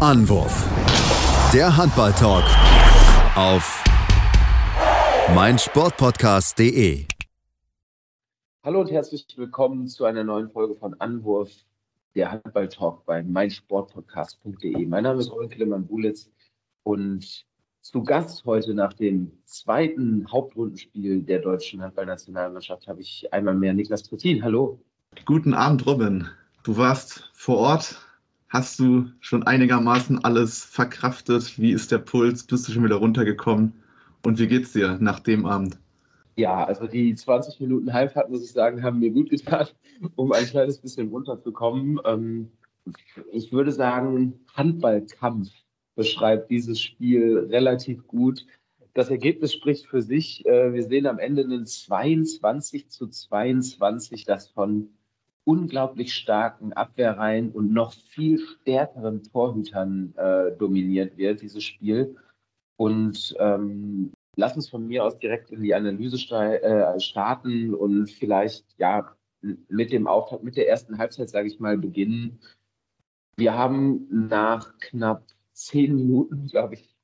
Anwurf. Der Handball-Talk auf meinsportpodcast.de. Hallo und herzlich willkommen zu einer neuen Folge von Anwurf, der Handball-Talk bei meinsportpodcast.de. Mein Name ist Robin Killemann-Bulitz und zu Gast heute nach dem zweiten Hauptrundenspiel der deutschen Handballnationalmannschaft habe ich einmal mehr Niklas Trittin. Hallo. Guten Abend, Robin. Du warst vor Ort Hast du schon einigermaßen alles verkraftet? Wie ist der Puls? Bist du schon wieder runtergekommen? Und wie geht's dir nach dem Abend? Ja, also die 20 Minuten Halbfahrt, muss ich sagen, haben mir gut getan, um ein kleines bisschen runterzukommen. Ähm, ich würde sagen, Handballkampf beschreibt dieses Spiel relativ gut. Das Ergebnis spricht für sich. Äh, wir sehen am Ende einen 22 zu 22, das von unglaublich starken Abwehrreihen und noch viel stärkeren Torhütern äh, dominiert wird, dieses Spiel. Und ähm, lass uns von mir aus direkt in die Analyse äh, starten und vielleicht ja mit dem Auftakt, mit der ersten Halbzeit, sage ich mal, beginnen. Wir haben nach knapp zehn Minuten, glaube ich,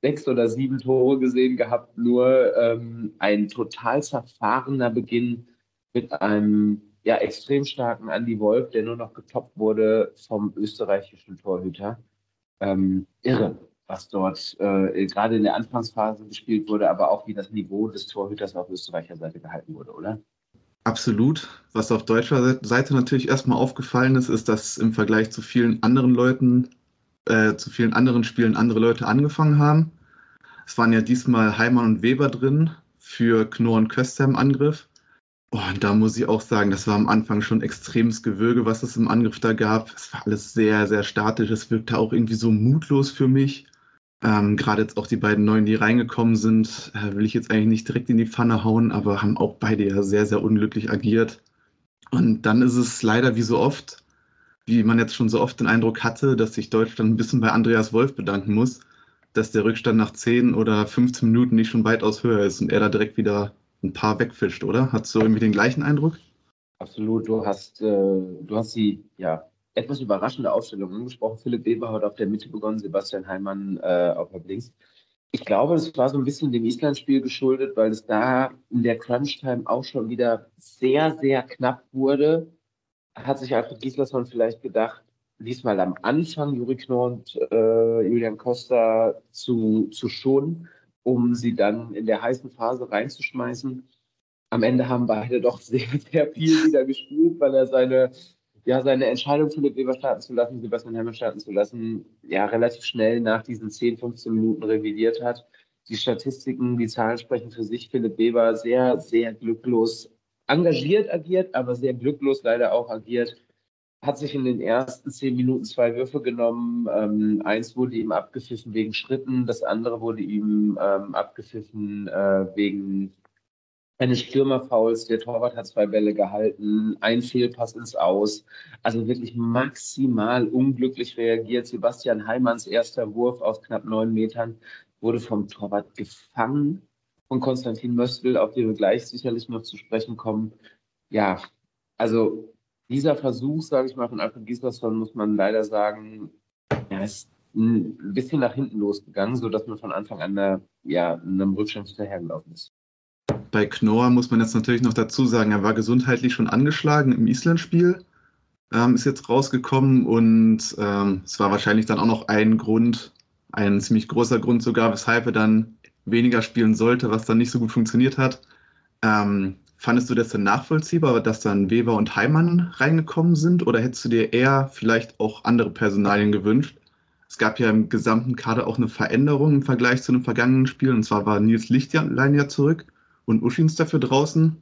sechs oder sieben Tore gesehen gehabt, nur ähm, ein total zerfahrener Beginn mit einem ja, extrem starken Andy Wolf, der nur noch getoppt wurde vom österreichischen Torhüter. Ähm, irre, was dort äh, gerade in der Anfangsphase gespielt wurde, aber auch wie das Niveau des Torhüters auf Österreicher Seite gehalten wurde, oder? Absolut. Was auf deutscher Seite natürlich erstmal aufgefallen ist, ist, dass im Vergleich zu vielen anderen Leuten, äh, zu vielen anderen Spielen andere Leute angefangen haben. Es waren ja diesmal Heimann und Weber drin für Knorr und Köster im Angriff. Und da muss ich auch sagen, das war am Anfang schon extremes Gewürge, was es im Angriff da gab. Es war alles sehr, sehr statisch. Es wirkte auch irgendwie so mutlos für mich. Ähm, Gerade jetzt auch die beiden Neuen, die reingekommen sind, äh, will ich jetzt eigentlich nicht direkt in die Pfanne hauen, aber haben auch beide ja sehr, sehr unglücklich agiert. Und dann ist es leider wie so oft, wie man jetzt schon so oft den Eindruck hatte, dass sich Deutschland ein bisschen bei Andreas Wolf bedanken muss, dass der Rückstand nach 10 oder 15 Minuten nicht schon weitaus höher ist und er da direkt wieder ein paar wegfischt, oder? Hast du irgendwie den gleichen Eindruck? Absolut. Du hast, äh, du hast die ja, etwas überraschende Aufstellung angesprochen. Philipp Weber hat auf der Mitte begonnen, Sebastian Heimann äh, auf der Links. Ich glaube, das war so ein bisschen dem Island-Spiel geschuldet, weil es da in der Crunch-Time auch schon wieder sehr, sehr knapp wurde. Hat sich Alfred Gislason vielleicht gedacht, diesmal am Anfang Juri Knorr und äh, Julian Costa zu, zu schonen um sie dann in der heißen Phase reinzuschmeißen. Am Ende haben beide doch sehr, sehr viel wieder gespielt, weil er seine, ja, seine Entscheidung, Philipp Weber starten zu lassen, Sebastian Hemmer starten zu lassen, ja, relativ schnell nach diesen 10, 15 Minuten revidiert hat. Die Statistiken, die Zahlen sprechen für sich. Philipp Weber sehr, sehr glücklos engagiert agiert, aber sehr glücklos leider auch agiert hat sich in den ersten zehn Minuten zwei Würfe genommen. Ähm, eins wurde ihm abgepfiffen wegen Schritten, das andere wurde ihm ähm, abgepfiffen äh, wegen eines Stürmerfouls. Der Torwart hat zwei Bälle gehalten, ein Fehlpass ins Aus. Also wirklich maximal unglücklich reagiert. Sebastian Heimanns erster Wurf aus knapp neun Metern wurde vom Torwart gefangen von Konstantin Möstl, auf den wir gleich sicherlich noch zu sprechen kommen. Ja, also dieser Versuch, sage ich mal, von Alfred Gislason, muss man leider sagen, ja, ist ein bisschen nach hinten losgegangen, sodass man von Anfang an da, ja, einem Rückstand hinterhergelaufen ist. Bei Knorr muss man jetzt natürlich noch dazu sagen, er war gesundheitlich schon angeschlagen im Island-Spiel, ähm, ist jetzt rausgekommen und ähm, es war wahrscheinlich dann auch noch ein Grund, ein ziemlich großer Grund sogar, weshalb er dann weniger spielen sollte, was dann nicht so gut funktioniert hat. Ähm, Fandest du das denn nachvollziehbar, dass dann Weber und Heimann reingekommen sind? Oder hättest du dir eher vielleicht auch andere Personalien gewünscht? Es gab ja im gesamten Kader auch eine Veränderung im Vergleich zu einem vergangenen Spiel. Und zwar war Nils Lichtlein ja zurück und Uschins dafür draußen.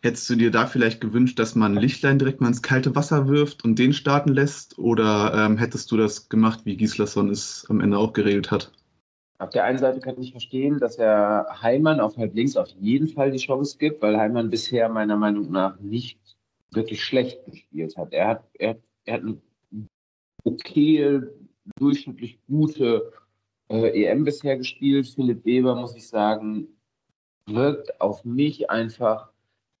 Hättest du dir da vielleicht gewünscht, dass man Lichtlein direkt mal ins kalte Wasser wirft und den starten lässt? Oder ähm, hättest du das gemacht, wie Gislason es am Ende auch geregelt hat? Auf der einen Seite kann ich verstehen, dass er Heimann auf halb links auf jeden Fall die Chance gibt, weil Heimann bisher meiner Meinung nach nicht wirklich schlecht gespielt hat. Er hat, er, er hat eine okay, durchschnittlich gute äh, EM bisher gespielt. Philipp Weber, muss ich sagen, wirkt auf mich einfach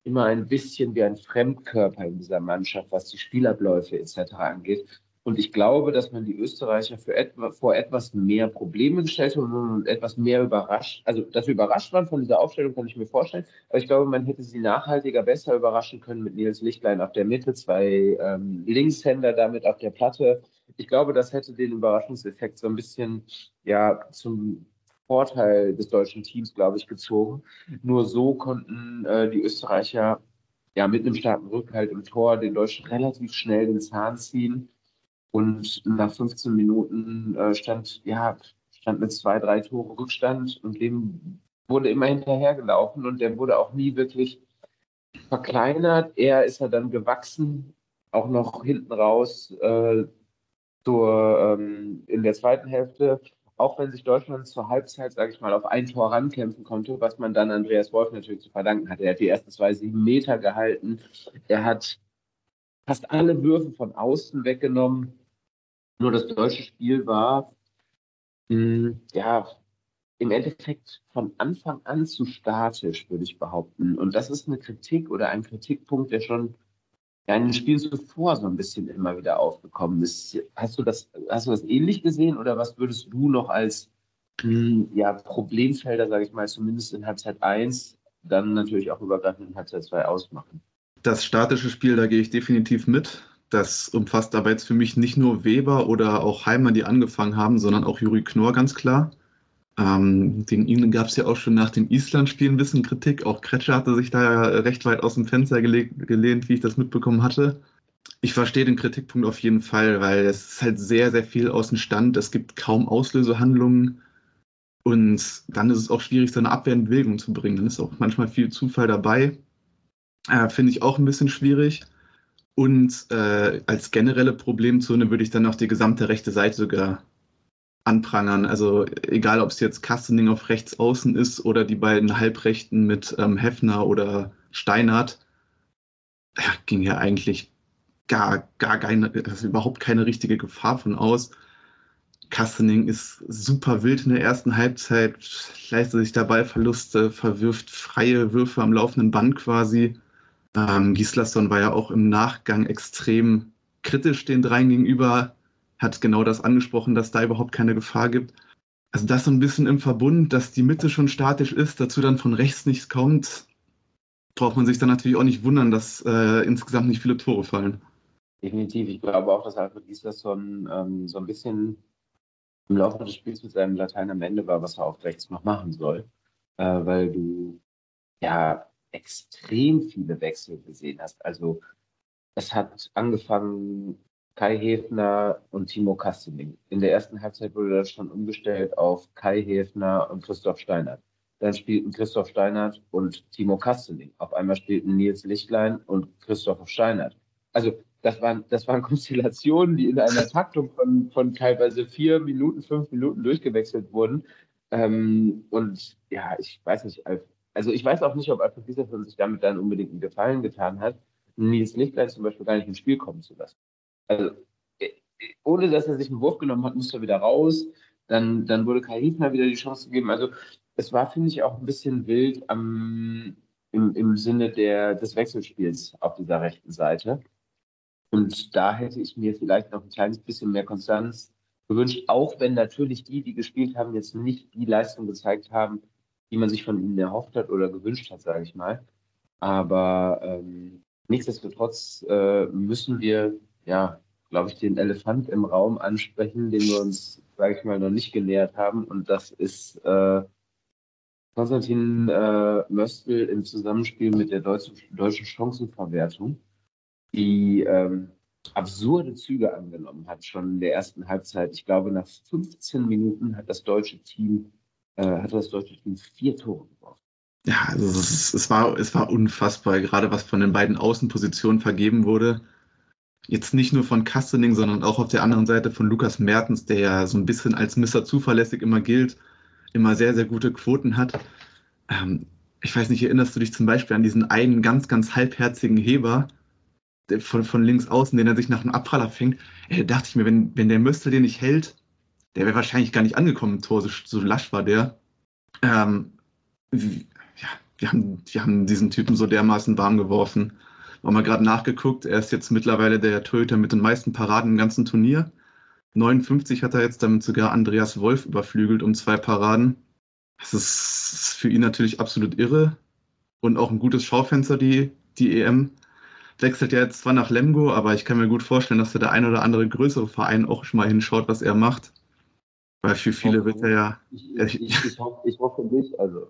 immer ein bisschen wie ein Fremdkörper in dieser Mannschaft, was die Spielabläufe etc. angeht. Und ich glaube, dass man die Österreicher für etwa, vor etwas mehr Probleme gestellt hat und etwas mehr überrascht. Also, dass wir überrascht waren von dieser Aufstellung, kann ich mir vorstellen. Aber ich glaube, man hätte sie nachhaltiger besser überraschen können mit Nils Lichtlein auf der Mitte, zwei ähm, Linkshänder damit auf der Platte. Ich glaube, das hätte den Überraschungseffekt so ein bisschen ja, zum Vorteil des deutschen Teams, glaube ich, gezogen. Nur so konnten äh, die Österreicher ja mit einem starken Rückhalt im Tor den Deutschen relativ schnell den Zahn ziehen und nach 15 Minuten äh, stand, ja, stand mit zwei, drei Tore Rückstand und dem wurde immer hinterhergelaufen und der wurde auch nie wirklich verkleinert. Er ist ja dann gewachsen, auch noch hinten raus äh, zur, ähm, in der zweiten Hälfte. Auch wenn sich Deutschland zur Halbzeit, sage ich mal, auf ein Tor rankämpfen konnte, was man dann Andreas Wolf natürlich zu verdanken hat. Er hat die ersten zwei sieben Meter gehalten. Er hat fast alle Würfe von außen weggenommen. Nur das deutsche Spiel war, mh, hm, ja, im Endeffekt von Anfang an zu statisch, würde ich behaupten. Und das ist eine Kritik oder ein Kritikpunkt, der schon in den Spielen zuvor so ein bisschen immer wieder aufgekommen ist. Hast du das, hast du das ähnlich gesehen oder was würdest du noch als mh, hm, ja, Problemfelder, sage ich mal, zumindest in Halbzeit 1, dann natürlich auch übergreifend in Halbzeit 2 ausmachen? Das statische Spiel, da gehe ich definitiv mit. Das umfasst aber jetzt für mich nicht nur Weber oder auch Heimer, die angefangen haben, sondern auch Juri Knorr ganz klar. Ähm, gegen ihn gab es ja auch schon nach dem Island-Spiel ein bisschen Kritik. Auch Kretscher hatte sich da recht weit aus dem Fenster gelehnt, wie ich das mitbekommen hatte. Ich verstehe den Kritikpunkt auf jeden Fall, weil es ist halt sehr, sehr viel aus dem Stand. Es gibt kaum Auslösehandlungen. Und dann ist es auch schwierig, seine Abwehr in Bewegung zu bringen. Dann ist auch manchmal viel Zufall dabei. Äh, Finde ich auch ein bisschen schwierig. Und äh, als generelle Problemzone würde ich dann noch die gesamte rechte Seite sogar anprangern. Also egal, ob es jetzt Kastening auf rechts außen ist oder die beiden Halbrechten mit ähm, Heffner oder Steinhardt, ja, ging ja eigentlich gar, gar keine, also überhaupt keine richtige Gefahr von aus. Kastening ist super wild in der ersten Halbzeit, leistet sich dabei Verluste, verwirft freie Würfe am laufenden Band quasi. Ähm, Gislason war ja auch im Nachgang extrem kritisch den dreien gegenüber, hat genau das angesprochen, dass da überhaupt keine Gefahr gibt. Also das so ein bisschen im Verbund, dass die Mitte schon statisch ist, dazu dann von rechts nichts kommt, braucht man sich dann natürlich auch nicht wundern, dass äh, insgesamt nicht viele Tore fallen. Definitiv. Ich glaube auch, dass Alfred Gislason ähm, so ein bisschen im Laufe des Spiels mit seinem Latein am Ende war, was er auf rechts noch machen soll. Äh, weil du ja extrem viele Wechsel gesehen hast. Also es hat angefangen Kai Hefner und Timo Kastening. In der ersten Halbzeit wurde das schon umgestellt auf Kai Hefner und Christoph Steinert. Dann spielten Christoph Steinert und Timo Kastening. Auf einmal spielten Nils Lichtlein und Christoph Steinert. Also das waren, das waren Konstellationen, die in einer Taktung von, von teilweise vier Minuten, fünf Minuten durchgewechselt wurden. Ähm, und ja, ich weiß nicht, also ich weiß auch nicht, ob Alfred Gislason sich damit dann unbedingt einen Gefallen getan hat, Nils Lichtlein zum Beispiel gar nicht ins Spiel kommen zu lassen. Also äh, ohne dass er sich einen Wurf genommen hat, musste er wieder raus. Dann, dann wurde Kai Hiefner wieder die Chance gegeben. Also es war, finde ich, auch ein bisschen wild am, im, im Sinne der, des Wechselspiels auf dieser rechten Seite. Und da hätte ich mir vielleicht noch ein kleines bisschen mehr Konstanz gewünscht, auch wenn natürlich die, die gespielt haben, jetzt nicht die Leistung gezeigt haben, die man sich von ihnen erhofft hat oder gewünscht hat, sage ich mal. Aber ähm, nichtsdestotrotz äh, müssen wir, ja, glaube ich, den Elefant im Raum ansprechen, den wir uns, sage ich mal, noch nicht genähert haben. Und das ist äh, Konstantin äh, Möstl im Zusammenspiel mit der deutschen, deutschen Chancenverwertung, die ähm, absurde Züge angenommen hat, schon in der ersten Halbzeit. Ich glaube, nach 15 Minuten hat das deutsche Team äh, hatte das deutsche Team vier Tore geworfen. Ja, also es, es, war, es war unfassbar, gerade was von den beiden Außenpositionen vergeben wurde. Jetzt nicht nur von Kastening, sondern auch auf der anderen Seite von Lukas Mertens, der ja so ein bisschen als Mr. Zuverlässig immer gilt, immer sehr, sehr gute Quoten hat. Ähm, ich weiß nicht, erinnerst du dich zum Beispiel an diesen einen ganz, ganz halbherzigen Heber von, von links außen, den er sich nach einem Abpraller fängt? Äh, dachte ich mir, wenn, wenn der Möstel den nicht hält, der wäre wahrscheinlich gar nicht angekommen im Tor, so, so lasch war der. Ähm, ja, wir haben, wir haben diesen Typen so dermaßen warm geworfen. Haben wir gerade nachgeguckt. Er ist jetzt mittlerweile der Torhüter mit den meisten Paraden im ganzen Turnier. 59 hat er jetzt damit sogar Andreas Wolf überflügelt um zwei Paraden. Das ist für ihn natürlich absolut irre und auch ein gutes Schaufenster, die, die EM. Wechselt ja jetzt zwar nach Lemgo, aber ich kann mir gut vorstellen, dass da der ein oder andere größere Verein auch schon mal hinschaut, was er macht. Weil für viele wird er ja. Ich, ich, ich, hoffe, ich hoffe nicht. Also,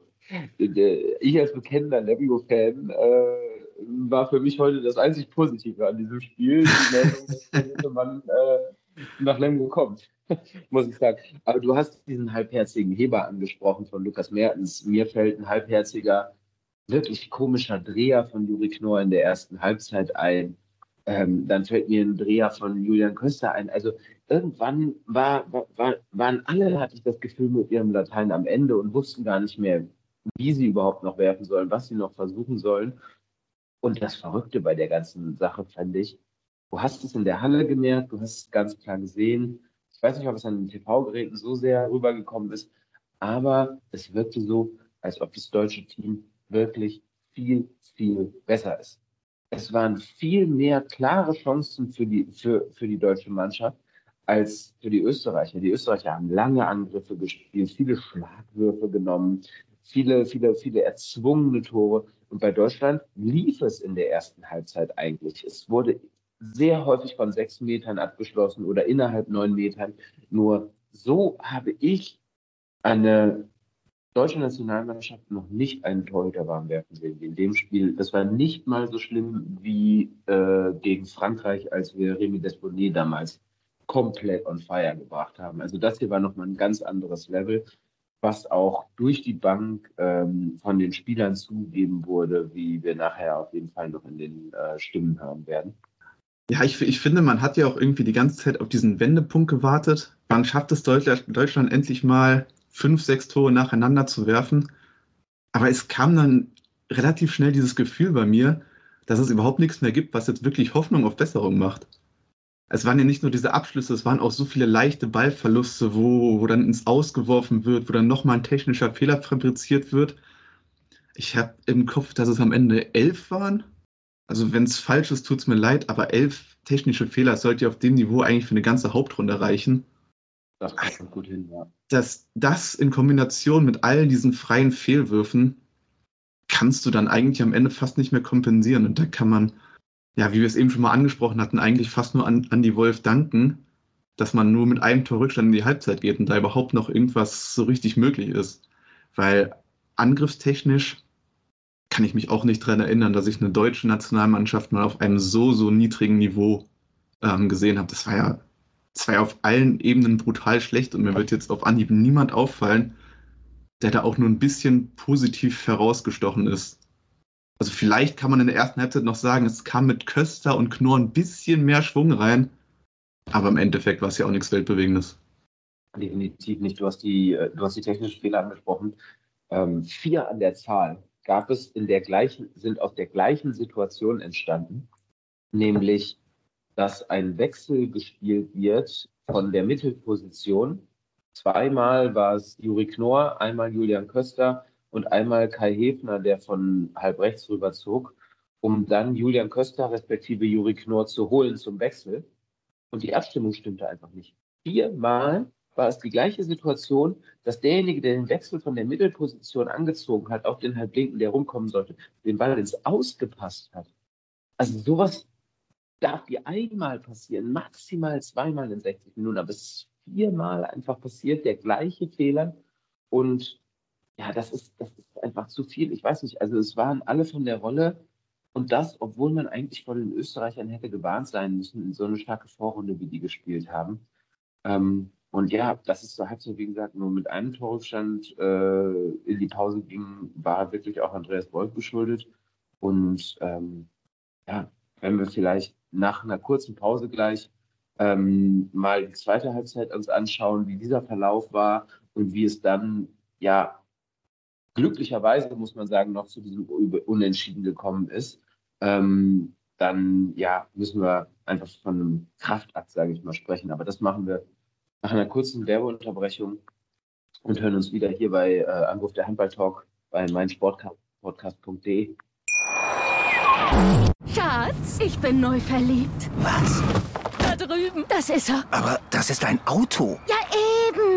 ich als bekennender Lemgo-Fan äh, war für mich heute das einzig Positive an diesem Spiel. Die Meldung, dass man äh, nach Lemgo kommt, muss ich sagen. Aber du hast diesen halbherzigen Heber angesprochen von Lukas Mertens. Mir fällt ein halbherziger, wirklich komischer Dreher von Juri Knorr in der ersten Halbzeit ein. Ähm, dann fällt mir ein Dreher von Julian Köster ein. Also irgendwann war, war, waren alle, hatte ich das Gefühl, mit ihrem Latein am Ende und wussten gar nicht mehr, wie sie überhaupt noch werfen sollen, was sie noch versuchen sollen. Und das Verrückte bei der ganzen Sache fand ich, du hast es in der Halle gemerkt, du hast es ganz klar gesehen. Ich weiß nicht, ob es an den TV-Geräten so sehr rübergekommen ist, aber es wirkte so, als ob das deutsche Team wirklich viel, viel besser ist. Es waren viel mehr klare Chancen für die, für, für die deutsche Mannschaft als für die Österreicher. Die Österreicher haben lange Angriffe gespielt, viele Schlagwürfe genommen, viele, viele, viele erzwungene Tore. Und bei Deutschland lief es in der ersten Halbzeit eigentlich. Es wurde sehr häufig von sechs Metern abgeschlossen oder innerhalb neun Metern. Nur so habe ich eine deutsche Nationalmannschaft noch nicht einen Torhüter warm werfen sehen in dem Spiel. Das war nicht mal so schlimm wie äh, gegen Frankreich, als wir Remy Desponnet damals komplett on fire gebracht haben. Also das hier war nochmal ein ganz anderes Level was auch durch die Bank ähm, von den Spielern zugegeben wurde, wie wir nachher auf jeden Fall noch in den äh, Stimmen hören werden. Ja, ich, ich, finde, man hat ja auch irgendwie die ganze Zeit auf diesen Wendepunkt gewartet. Man schafft es Deutschland endlich mal fünf, sechs Tore nacheinander zu werfen. Aber es kam dann relativ schnell dieses Gefühl bei mir, dass es überhaupt nichts mehr gibt, was jetzt wirklich Hoffnung auf Besserung macht es waren ja nicht nur diese Abschlüsse, es waren auch so viele leichte Ballverluste, wo, wo dann ins Ausgeworfen wird, wo dann nochmal ein technischer Fehler fabriziert wird. Ich habe im Kopf, dass es am Ende elf waren. Also wenn es falsch ist, tut es mir leid, aber elf technische Fehler sollte ja auf dem Niveau eigentlich für eine ganze Hauptrunde reichen. Das kommt gut hin, ja. Das, das in Kombination mit all diesen freien Fehlwürfen kannst du dann eigentlich am Ende fast nicht mehr kompensieren. Und da kann man ja, wie wir es eben schon mal angesprochen hatten, eigentlich fast nur an, an die Wolf danken, dass man nur mit einem Tor Rückstand in die Halbzeit geht und da überhaupt noch irgendwas so richtig möglich ist. Weil angriffstechnisch kann ich mich auch nicht daran erinnern, dass ich eine deutsche Nationalmannschaft mal auf einem so, so niedrigen Niveau ähm, gesehen habe. Das war ja, ja auf allen Ebenen brutal schlecht und mir wird jetzt auf Anhieb niemand auffallen, der da auch nur ein bisschen positiv herausgestochen ist. Also vielleicht kann man in der ersten Halbzeit noch sagen, es kam mit Köster und Knorr ein bisschen mehr Schwung rein. Aber im Endeffekt war es ja auch nichts Weltbewegendes. Definitiv nicht. Du hast die, äh, du hast die technischen Fehler angesprochen. Ähm, vier an der Zahl gab es in der gleichen, sind aus der gleichen Situation entstanden, nämlich, dass ein Wechsel gespielt wird von der Mittelposition. Zweimal war es Juri Knorr, einmal Julian Köster und einmal Kai Hefner, der von halb rechts rüberzog, um dann Julian Köster respektive Juri Knorr zu holen zum Wechsel. Und die Abstimmung stimmte einfach nicht. Viermal war es die gleiche Situation, dass derjenige, der den Wechsel von der Mittelposition angezogen hat, auf den Halblinken, der rumkommen sollte, den Ball ins Ausgepasst hat. Also sowas darf dir einmal passieren, maximal zweimal in 60 Minuten, aber es ist viermal einfach passiert, der gleiche Fehler. Und ja, das ist, das ist einfach zu viel. Ich weiß nicht, also es waren alle von der Rolle und das, obwohl man eigentlich vor den Österreichern hätte gewarnt sein müssen in so eine starke Vorrunde, wie die gespielt haben. Ähm, und ja, das ist so halb so, wie gesagt, nur mit einem Torrückstand äh, in die Pause ging, war wirklich auch Andreas Wolf geschuldet. Und ähm, ja, wenn wir vielleicht nach einer kurzen Pause gleich ähm, mal die zweite Halbzeit uns anschauen, wie dieser Verlauf war und wie es dann ja glücklicherweise, muss man sagen, noch zu diesem Unentschieden gekommen ist, ähm, dann ja, müssen wir einfach von einem Kraftakt, sage ich mal, sprechen. Aber das machen wir nach einer kurzen Werbeunterbrechung und hören uns wieder hier bei äh, Anruf der Handball Talk bei meinsportpodcast.de. Schatz, ich bin neu verliebt. Was? Da drüben. Das ist er. Aber das ist ein Auto. Ja,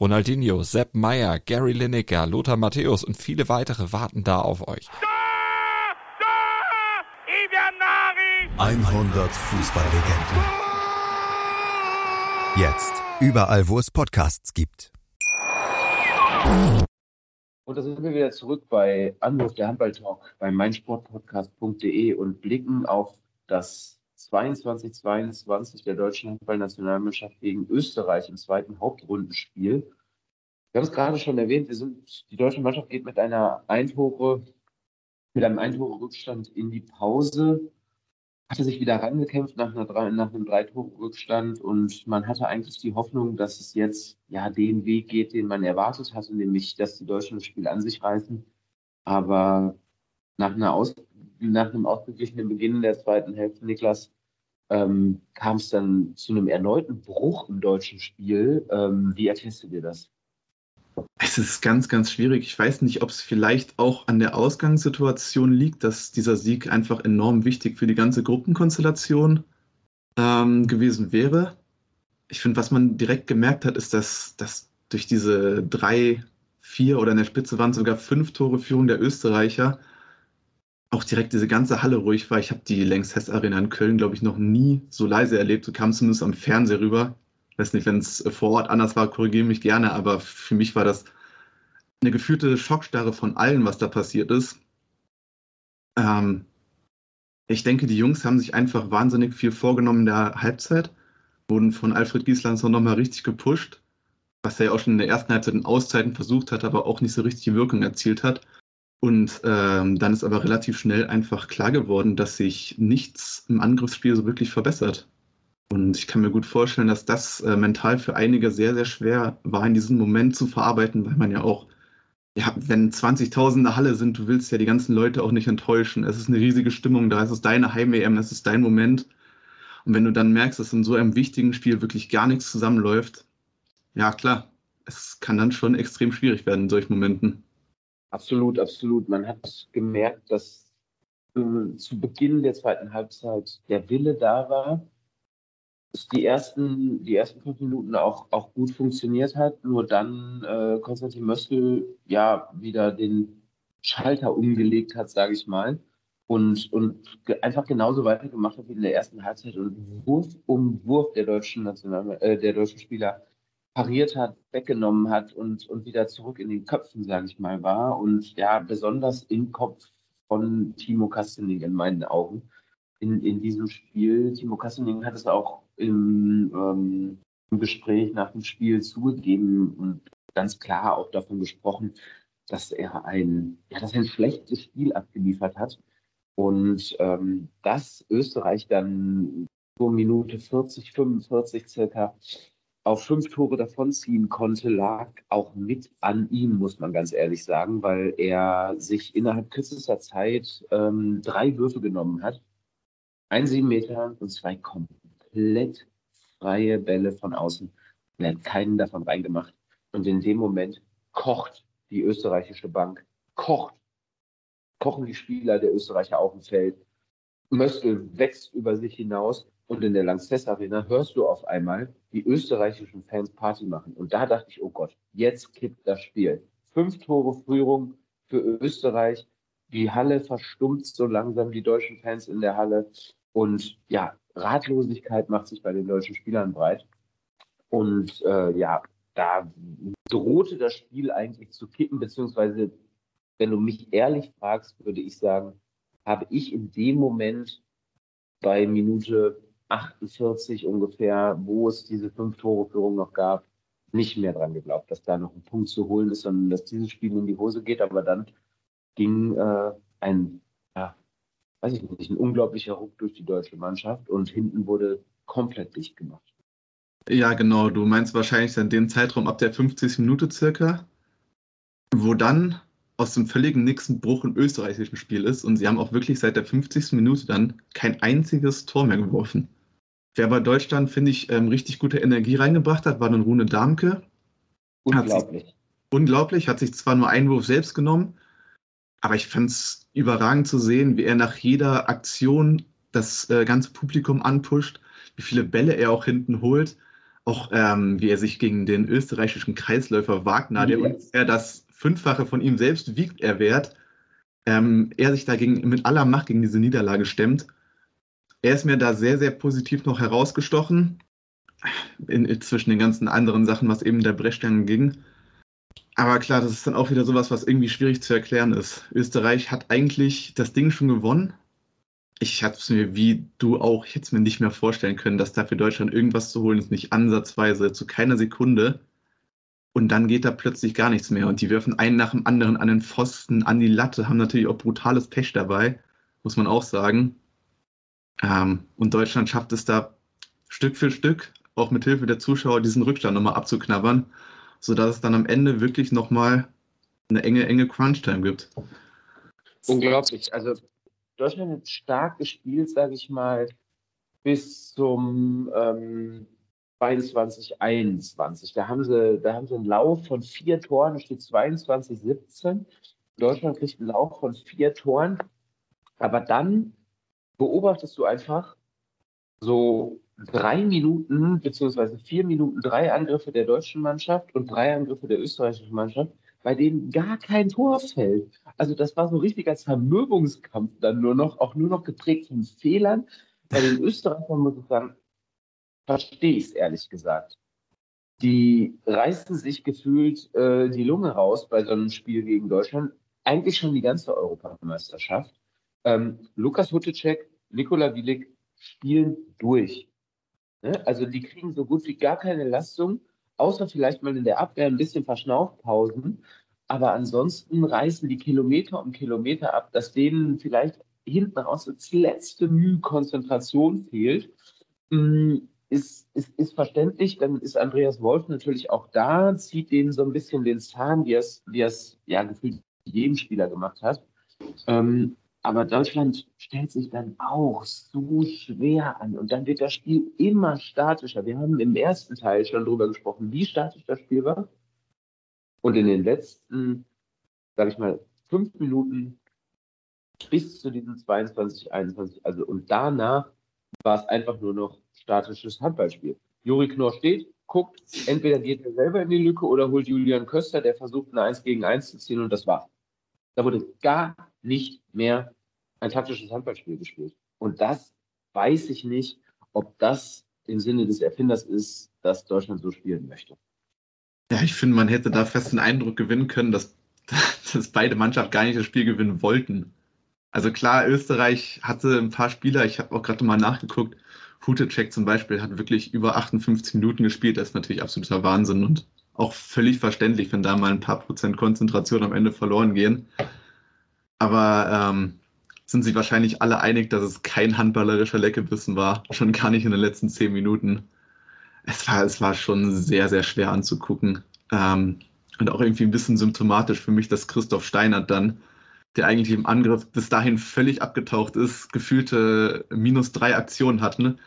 Ronaldinho, Sepp Meyer, Gary Lineker, Lothar Matthäus und viele weitere warten da auf euch. 100 Fußballlegenden. Jetzt überall, wo es Podcasts gibt. Und da sind wir wieder zurück bei Anruf der Handballtalk bei meinsportpodcast.de und blicken auf das 22-22 der deutschen Handballnationalmannschaft gegen Österreich im zweiten Hauptrundenspiel. Wir haben es gerade schon erwähnt, wir sind, die deutsche Mannschaft geht mit einer Eintore, mit einem Eintore-Rückstand in die Pause hatte sich wieder rangekämpft nach, einer, nach einem Drei-Tore-Rückstand und man hatte eigentlich die Hoffnung, dass es jetzt ja den Weg geht, den man erwartet hatte, nämlich, dass die Deutschen das Spiel an sich reißen. Aber nach, einer Aus, nach einem ausgeglichenen Beginn der zweiten Hälfte, Niklas, ähm, kam es dann zu einem erneuten Bruch im deutschen Spiel. Ähm, wie erklärst du dir das? Es ist ganz, ganz schwierig. Ich weiß nicht, ob es vielleicht auch an der Ausgangssituation liegt, dass dieser Sieg einfach enorm wichtig für die ganze Gruppenkonstellation ähm, gewesen wäre. Ich finde, was man direkt gemerkt hat, ist, dass, dass durch diese drei, vier oder in der Spitze waren sogar fünf Tore Führung der Österreicher auch direkt diese ganze Halle ruhig war. Ich habe die Längs Hess Arena in Köln, glaube ich, noch nie so leise erlebt. Du kamst zumindest am Fernseher rüber weiß nicht, wenn es vor Ort anders war, korrigiere mich gerne, aber für mich war das eine gefühlte Schockstarre von allen, was da passiert ist. Ähm, ich denke, die Jungs haben sich einfach wahnsinnig viel vorgenommen in der Halbzeit, wurden von Alfred Gieslands noch mal richtig gepusht, was er ja auch schon in der ersten Halbzeit in Auszeiten versucht hat, aber auch nicht so richtig die Wirkung erzielt hat. Und ähm, dann ist aber relativ schnell einfach klar geworden, dass sich nichts im Angriffsspiel so wirklich verbessert. Und ich kann mir gut vorstellen, dass das äh, mental für einige sehr, sehr schwer war, in diesem Moment zu verarbeiten, weil man ja auch, ja, wenn 20.000 in der Halle sind, du willst ja die ganzen Leute auch nicht enttäuschen. Es ist eine riesige Stimmung da, es ist deine Heim-EM, es ist dein Moment. Und wenn du dann merkst, dass in so einem wichtigen Spiel wirklich gar nichts zusammenläuft, ja klar, es kann dann schon extrem schwierig werden in solchen Momenten. Absolut, absolut. Man hat gemerkt, dass äh, zu Beginn der zweiten Halbzeit der Wille da war, die ersten, die ersten fünf Minuten auch, auch gut funktioniert hat. Nur dann äh, Konstantin Möstl ja wieder den Schalter umgelegt hat, sage ich mal. Und, und einfach genauso weitergemacht hat wie in der ersten Halbzeit und Wurf um Wurf der deutschen National äh, der deutschen Spieler pariert hat, weggenommen hat und, und wieder zurück in den Köpfen, sage ich mal, war. Und ja, besonders im Kopf von Timo Kastening in meinen Augen in, in diesem Spiel. Timo Kastening hat es auch im, ähm, im Gespräch nach dem Spiel zugegeben und ganz klar auch davon gesprochen, dass er ein, ja, dass er ein schlechtes Spiel abgeliefert hat und ähm, dass Österreich dann so Minute 40, 45 circa auf fünf Tore davonziehen konnte, lag auch mit an ihm, muss man ganz ehrlich sagen, weil er sich innerhalb kürzester Zeit ähm, drei Würfe genommen hat. Ein sieben Meter und zwei komplett freie Bälle von außen. er hat keinen davon reingemacht. Und in dem Moment kocht die österreichische Bank, kocht, kochen die Spieler der Österreicher auf dem Feld. Möstl wächst über sich hinaus und in der Lanxess Arena hörst du auf einmal die österreichischen Fans Party machen. Und da dachte ich, oh Gott, jetzt kippt das Spiel. Fünf Tore Führung für Österreich. Die Halle verstummt so langsam, die deutschen Fans in der Halle. Und ja, Ratlosigkeit macht sich bei den deutschen Spielern breit. Und äh, ja, da drohte das Spiel eigentlich zu kippen, beziehungsweise, wenn du mich ehrlich fragst, würde ich sagen, habe ich in dem Moment bei Minute 48 ungefähr, wo es diese fünf Tore Führung noch gab, nicht mehr dran geglaubt, dass da noch ein Punkt zu holen ist, sondern dass dieses Spiel in die Hose geht. Aber dann ging äh, ein weiß ich nicht, ein unglaublicher Ruck durch die deutsche Mannschaft und hinten wurde komplett dicht gemacht. Ja, genau. Du meinst wahrscheinlich dann den Zeitraum ab der 50. Minute circa, wo dann aus dem völligen nächsten Bruch im österreichischen Spiel ist und sie haben auch wirklich seit der 50. Minute dann kein einziges Tor mehr geworfen. Wer bei Deutschland, finde ich, ähm, richtig gute Energie reingebracht hat, war dann Rune Darmke. Unglaublich. Sich, unglaublich, hat sich zwar nur einen Wurf selbst genommen, aber ich fand es überragend zu sehen, wie er nach jeder Aktion das äh, ganze Publikum anpusht, wie viele Bälle er auch hinten holt, auch ähm, wie er sich gegen den österreichischen Kreisläufer Wagner, der yes. er das Fünffache von ihm selbst wiegt, erwehrt, ähm, er sich dagegen mit aller Macht gegen diese Niederlage stemmt. Er ist mir da sehr, sehr positiv noch herausgestochen, in, zwischen den ganzen anderen Sachen, was eben der Brechstange ging. Aber klar, das ist dann auch wieder sowas, was irgendwie schwierig zu erklären ist. Österreich hat eigentlich das Ding schon gewonnen. Ich hatte es mir, wie du auch, ich hätte mir nicht mehr vorstellen können, dass da für Deutschland irgendwas zu holen ist, nicht ansatzweise, zu keiner Sekunde. Und dann geht da plötzlich gar nichts mehr. Und die werfen einen nach dem anderen an den Pfosten, an die Latte, haben natürlich auch brutales Pech dabei, muss man auch sagen. Ähm, und Deutschland schafft es da Stück für Stück, auch mit Hilfe der Zuschauer, diesen Rückstand nochmal abzuknabbern sodass es dann am Ende wirklich nochmal eine enge, enge Crunch-Time gibt. Unglaublich. Also Deutschland hat stark gespielt, sage ich mal, bis zum ähm, 22, 21. Da haben, sie, da haben sie einen Lauf von vier Toren, da steht 22, 17. Deutschland kriegt einen Lauf von vier Toren. Aber dann beobachtest du einfach so drei Minuten beziehungsweise vier Minuten drei Angriffe der deutschen Mannschaft und drei Angriffe der österreichischen Mannschaft, bei denen gar kein Tor fällt. Also das war so richtig als Vermöbungskampf dann nur noch, auch nur noch geprägt von Fehlern. Bei den Österreichern muss ich sagen, verstehe ich es ehrlich gesagt. Die reißen sich gefühlt äh, die Lunge raus bei so einem Spiel gegen Deutschland. Eigentlich schon die ganze Europameisterschaft. Ähm, Lukas Hutecek, Nikola Wielik spielen durch. Ne? Also die kriegen so gut wie gar keine Lastung, außer vielleicht mal in der Abwehr ein bisschen Verschnaufpausen. Aber ansonsten reißen die Kilometer um Kilometer ab, dass denen vielleicht hinten raus das letzte Mühe Konzentration fehlt. Mm, ist, ist, ist verständlich, dann ist Andreas Wolf natürlich auch da, zieht denen so ein bisschen den Zahn, wie er es, ja gefühlt jedem Spieler gemacht hat. Ähm, aber Deutschland stellt sich dann auch so schwer an und dann wird das Spiel immer statischer. Wir haben im ersten Teil schon darüber gesprochen, wie statisch das Spiel war. Und in den letzten, sage ich mal, fünf Minuten bis zu diesen 22, 21, also und danach war es einfach nur noch statisches Handballspiel. Juri Knorr steht, guckt, entweder geht er selber in die Lücke oder holt Julian Köster, der versucht, eine 1 gegen 1 zu ziehen und das war's. Da wurde gar nicht mehr ein taktisches Handballspiel gespielt. Und das weiß ich nicht, ob das im Sinne des Erfinders ist, dass Deutschland so spielen möchte. Ja, ich finde, man hätte da fest den Eindruck gewinnen können, dass, dass beide Mannschaften gar nicht das Spiel gewinnen wollten. Also klar, Österreich hatte ein paar Spieler, ich habe auch gerade mal nachgeguckt, Hutecek zum Beispiel hat wirklich über 58 Minuten gespielt, das ist natürlich absoluter Wahnsinn und auch völlig verständlich, wenn da mal ein paar Prozent Konzentration am Ende verloren gehen. Aber ähm, sind sich wahrscheinlich alle einig, dass es kein handballerischer Leckebissen war. Schon gar nicht in den letzten zehn Minuten. Es war, es war schon sehr, sehr schwer anzugucken. Ähm, und auch irgendwie ein bisschen symptomatisch für mich, dass Christoph Steinert dann, der eigentlich im Angriff bis dahin völlig abgetaucht ist, gefühlte minus drei Aktionen hatten,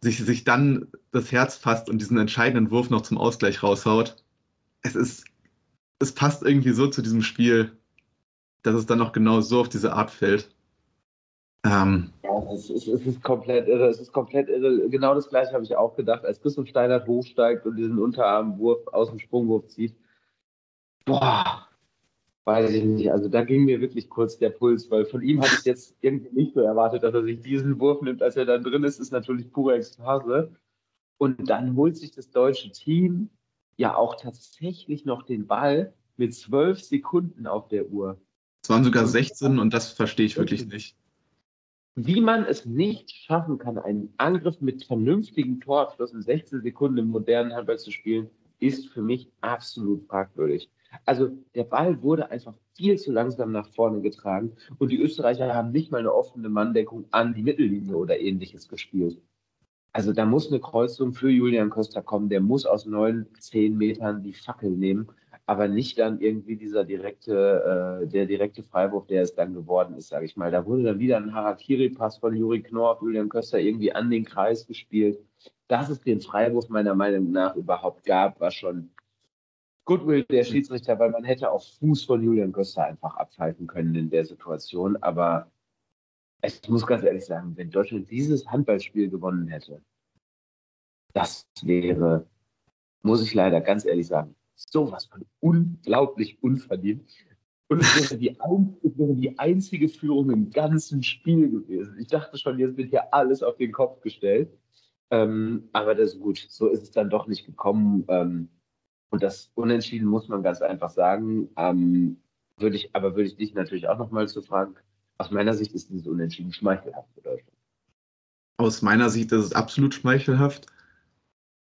sich, sich dann das Herz fasst und diesen entscheidenden Wurf noch zum Ausgleich raushaut. Es ist, es passt irgendwie so zu diesem Spiel, dass es dann noch genau so auf diese Art fällt. Ähm, ja, es ist, es ist komplett irre. Es ist komplett irre. Genau das gleiche habe ich auch gedacht, als Christoph Steinert hochsteigt und diesen Unterarmwurf aus dem Sprungwurf zieht. Boah, weiß ich nicht. Also da ging mir wirklich kurz der Puls, weil von ihm hatte ich jetzt irgendwie nicht so erwartet, dass er sich diesen Wurf nimmt, als er dann drin ist, ist natürlich pure Ekstase. Und dann holt sich das deutsche Team ja auch tatsächlich noch den Ball mit zwölf Sekunden auf der Uhr. Es waren sogar 16 und das verstehe ich wirklich nicht. Wie man es nicht schaffen kann, einen Angriff mit vernünftigem Torabschluss in 16 Sekunden im modernen Handball zu spielen, ist für mich absolut fragwürdig. Also der Ball wurde einfach viel zu langsam nach vorne getragen und die Österreicher haben nicht mal eine offene Manndeckung an die Mittellinie oder ähnliches gespielt. also da muss eine Kreuzung für Julian Costa kommen. Der muss aus neun, zehn Metern die Fackel nehmen, aber nicht dann irgendwie dieser direkte, äh, der direkte Freiwurf, der es dann geworden ist, sage ich mal. Da wurde dann wieder ein Harakiri-Pass von Juri Knorr auf Julian Köster irgendwie an den Kreis gespielt. Dass es den Freiwurf meiner Meinung nach überhaupt gab, war schon Goodwill der Schiedsrichter, weil man hätte auf Fuß von Julian Köster einfach abhalten können in der Situation. Aber ich muss ganz ehrlich sagen, wenn Deutschland dieses Handballspiel gewonnen hätte, das wäre, muss ich leider ganz ehrlich sagen, sowas von unglaublich unverdient. Und es wäre, die, es wäre die einzige Führung im ganzen Spiel gewesen. Ich dachte schon, jetzt wird hier alles auf den Kopf gestellt. Ähm, aber das ist gut. So ist es dann doch nicht gekommen. Ähm, und das Unentschieden muss man ganz einfach sagen. Ähm, würde ich, aber würde ich dich natürlich auch nochmal zu fragen, aus meiner Sicht ist dieses Unentschieden schmeichelhaft für Deutschland. Aus meiner Sicht ist es absolut schmeichelhaft.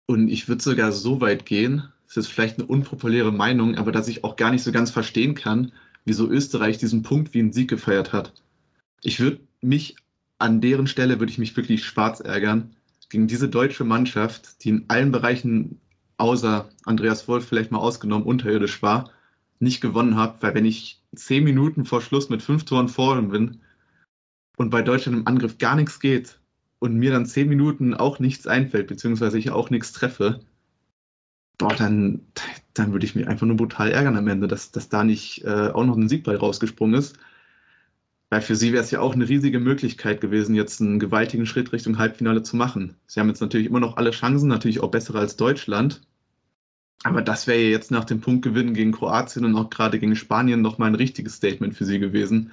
Und ich würde sogar so weit gehen, das ist vielleicht eine unpopuläre Meinung, aber dass ich auch gar nicht so ganz verstehen kann, wieso Österreich diesen Punkt wie einen Sieg gefeiert hat. Ich würde mich an deren Stelle würde ich mich wirklich schwarz ärgern gegen diese deutsche Mannschaft, die in allen Bereichen außer Andreas Wolf vielleicht mal ausgenommen unterirdisch war, nicht gewonnen habe, weil wenn ich zehn Minuten vor Schluss mit fünf Toren vorne bin und bei Deutschland im Angriff gar nichts geht und mir dann zehn Minuten auch nichts einfällt, beziehungsweise ich auch nichts treffe, boah, dann, dann würde ich mich einfach nur brutal ärgern am Ende, dass, dass da nicht äh, auch noch ein Siegball rausgesprungen ist. Weil für sie wäre es ja auch eine riesige Möglichkeit gewesen, jetzt einen gewaltigen Schritt Richtung Halbfinale zu machen. Sie haben jetzt natürlich immer noch alle Chancen, natürlich auch bessere als Deutschland. Aber das wäre ja jetzt nach dem Punktgewinn gegen Kroatien und auch gerade gegen Spanien nochmal ein richtiges Statement für sie gewesen,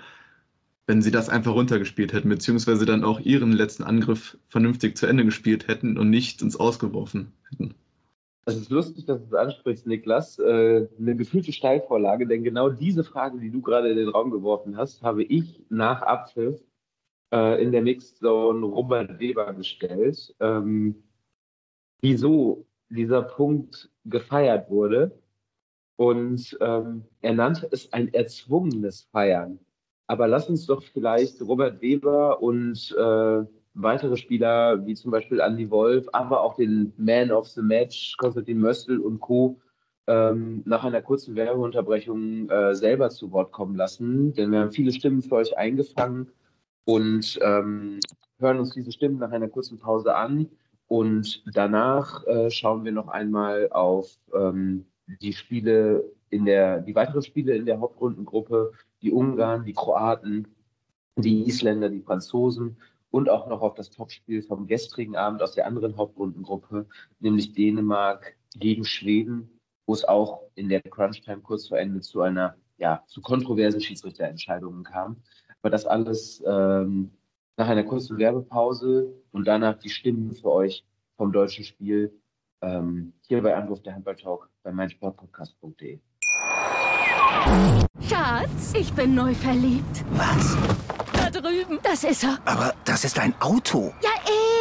wenn sie das einfach runtergespielt hätten, beziehungsweise dann auch ihren letzten Angriff vernünftig zu Ende gespielt hätten und nicht ins Ausgeworfen hätten. Es ist lustig, dass du es ansprichst, Niklas. Äh, eine gefühlte Steilvorlage, denn genau diese Frage, die du gerade in den Raum geworfen hast, habe ich nach Abpfiff äh, in der Mixed Zone Robert Weber gestellt. Ähm, wieso dieser Punkt gefeiert wurde. Und ähm, er nannte es ein erzwungenes Feiern. Aber lass uns doch vielleicht Robert Weber und äh, weitere Spieler wie zum Beispiel Andy Wolf, aber auch den Man of the Match, Konstantin Möstl und Co. Ähm, nach einer kurzen Werbeunterbrechung äh, selber zu Wort kommen lassen. Denn wir haben viele Stimmen für euch eingefangen und ähm, hören uns diese Stimmen nach einer kurzen Pause an. Und danach äh, schauen wir noch einmal auf ähm, die Spiele in der, die weiteren Spiele in der Hauptrundengruppe, die Ungarn, die Kroaten, die Isländer, die Franzosen und auch noch auf das Topspiel vom gestrigen Abend aus der anderen Hauptrundengruppe, nämlich Dänemark gegen Schweden, wo es auch in der Crunch-Time kurz vor Ende zu einer, ja, zu kontroversen Schiedsrichterentscheidungen kam. Aber das alles ähm, nach einer kurzen Werbepause und danach die Stimmen für euch vom deutschen Spiel ähm, hier bei Anruf der Handball Talk bei meinsportpodcast.de. Schatz, ich bin neu verliebt. Was? Das ist er. Aber das ist ein Auto. Ja,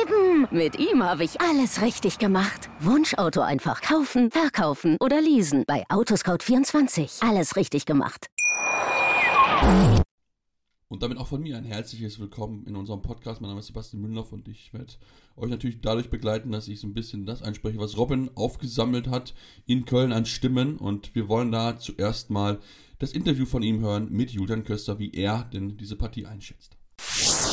eben. Mit ihm habe ich alles richtig gemacht. Wunschauto einfach kaufen, verkaufen oder leasen. Bei Autoscout24. Alles richtig gemacht. Und damit auch von mir ein herzliches Willkommen in unserem Podcast. Mein Name ist Sebastian Mündorf und ich werde euch natürlich dadurch begleiten, dass ich so ein bisschen das einspreche, was Robin aufgesammelt hat in Köln an Stimmen. Und wir wollen da zuerst mal das Interview von ihm hören mit Julian Köster, wie er denn diese Partie einschätzt. you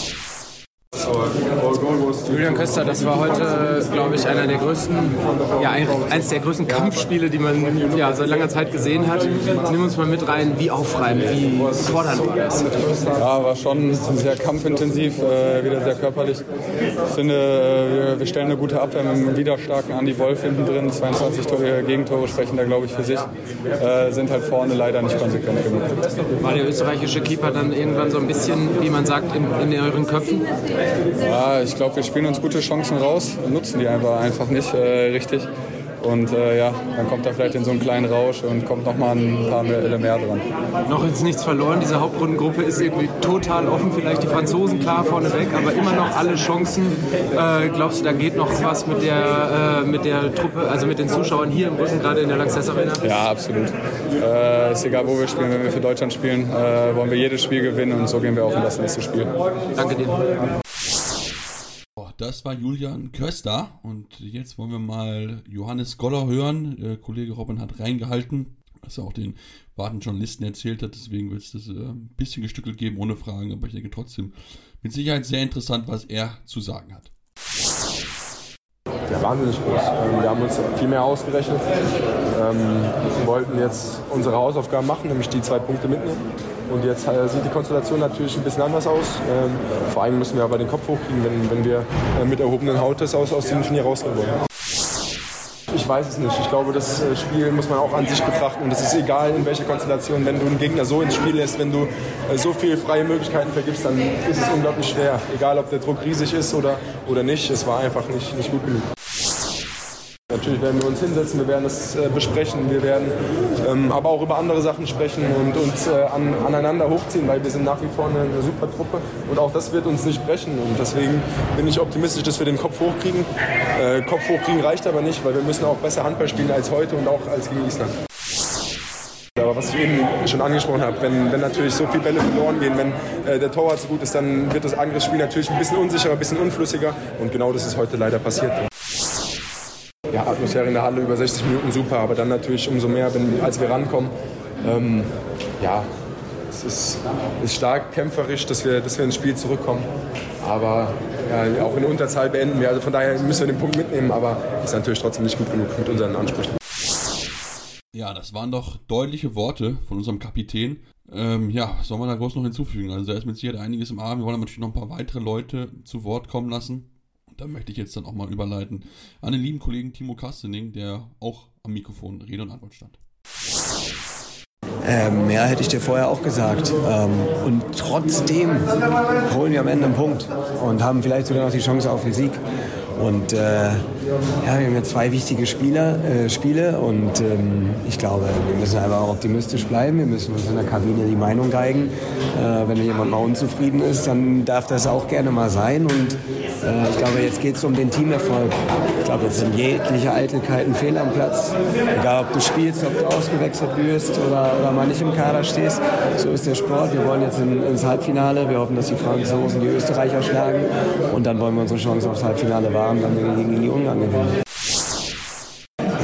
Julian Köster, das war heute, glaube ich, einer der größten, ja, eins der größten Kampfspiele, die man ja, seit langer Zeit gesehen hat. Nimm uns mal mit rein, wie aufreibend, wie fordernd war das? Ja, war schon sehr kampfintensiv, äh, wieder sehr körperlich. Ich finde, äh, wir stellen eine gute Abwehr mit einem wieder starken Andy Wolf hinten drin. 22 Tore, Gegentore sprechen da, glaube ich, für sich. Äh, sind halt vorne leider nicht konsequent genug. War der österreichische Keeper dann irgendwann so ein bisschen, wie man sagt, in, in euren Köpfen? Ja, ich glaube, wir spielen uns gute Chancen raus nutzen die einfach, einfach nicht äh, richtig. Und äh, ja, dann kommt er vielleicht in so einen kleinen Rausch und kommt nochmal ein paar mehr, mehr dran. Noch ist nichts verloren. Diese Hauptrundengruppe ist irgendwie total offen. Vielleicht die Franzosen klar vorneweg, aber immer noch alle Chancen. Äh, glaubst du, da geht noch was mit der, äh, mit der Truppe, also mit den Zuschauern hier im Rücken, gerade in der Lanxess Arena? Ja, absolut. Äh, ist egal, wo wir spielen. Wenn wir für Deutschland spielen, äh, wollen wir jedes Spiel gewinnen und so gehen wir auch in das nächste Spiel. Danke dir das war Julian Köster. Und jetzt wollen wir mal Johannes Goller hören. Der Kollege Robin hat reingehalten, was er auch den warten Journalisten erzählt hat. Deswegen wird es das äh, ein bisschen gestückelt geben, ohne Fragen. Aber ich denke trotzdem mit Sicherheit sehr interessant, was er zu sagen hat. Ja, wahnsinnig groß. Ähm, wir haben uns viel mehr ausgerechnet. Ähm, wollten jetzt unsere Hausaufgaben machen, nämlich die zwei Punkte mitnehmen. Und jetzt äh, sieht die Konstellation natürlich ein bisschen anders aus. Ähm, vor allem müssen wir aber den Kopf hochkriegen, wenn, wenn wir äh, mit erhobenen Hautes aus, aus dem Turnier rausgehen wollen. Ich weiß es nicht. Ich glaube, das äh, Spiel muss man auch an sich betrachten. Und es ist egal, in welcher Konstellation. Wenn du einen Gegner so ins Spiel lässt, wenn du so viele freie Möglichkeiten vergibst, dann ist es unglaublich schwer. Egal, ob der Druck riesig ist oder, oder nicht. Es war einfach nicht, nicht gut genug. Natürlich werden wir uns hinsetzen, wir werden es äh, besprechen, wir werden ähm, aber auch über andere Sachen sprechen und uns äh, an, aneinander hochziehen, weil wir sind nach wie vor eine, eine, super Truppe und auch das wird uns nicht brechen und deswegen bin ich optimistisch, dass wir den Kopf hochkriegen. Äh, Kopf hochkriegen reicht aber nicht, weil wir müssen auch besser Handball spielen als heute und auch als gegen Island. Aber was ich eben schon angesprochen habe, wenn, wenn natürlich so viele Bälle verloren gehen, wenn äh, der Torwart so gut ist, dann wird das Angriffsspiel natürlich ein bisschen unsicherer, ein bisschen unflüssiger und genau das ist heute leider passiert Atmosphäre in der Halle über 60 Minuten super, aber dann natürlich umso mehr, wenn, als wir rankommen. Ähm, ja, es ist, ist, stark kämpferisch, dass wir, dass wir ins Spiel zurückkommen. Aber ja, auch in Unterzahl beenden wir. Also von daher müssen wir den Punkt mitnehmen, aber ist natürlich trotzdem nicht gut genug mit unseren Ansprüchen. Ja, das waren doch deutliche Worte von unserem Kapitän. Ähm, ja, soll man da groß noch hinzufügen? Also da ist mit Sicherheit einiges im Arm. Wir wollen natürlich noch ein paar weitere Leute zu Wort kommen lassen. Da möchte ich jetzt dann auch mal überleiten an den lieben Kollegen Timo Kastening, der auch am Mikrofon Rede und Antwort stand. Ähm, ja, hätte ich dir vorher auch gesagt. Ähm, und trotzdem holen wir am Ende einen Punkt und haben vielleicht sogar noch die Chance auf den Sieg. Und äh, ja, wir haben jetzt zwei wichtige Spieler, äh, Spiele und ähm, ich glaube, wir müssen einfach auch optimistisch bleiben. Wir müssen uns in der Kabine die Meinung geigen. Äh, wenn jemand mal unzufrieden ist, dann darf das auch gerne mal sein. Und äh, ich glaube, jetzt geht es um den Teamerfolg. Ich glaube, jetzt sind jegliche Eitelkeiten fehl am Platz. Egal, ob du spielst, ob du ausgewechselt wirst oder, oder mal nicht im Kader stehst. So ist der Sport. Wir wollen jetzt in, ins Halbfinale. Wir hoffen, dass die Franzosen die Österreicher schlagen. Und dann wollen wir unsere Chance aufs Halbfinale wahren, dann gegen die Ungarn gewinnen.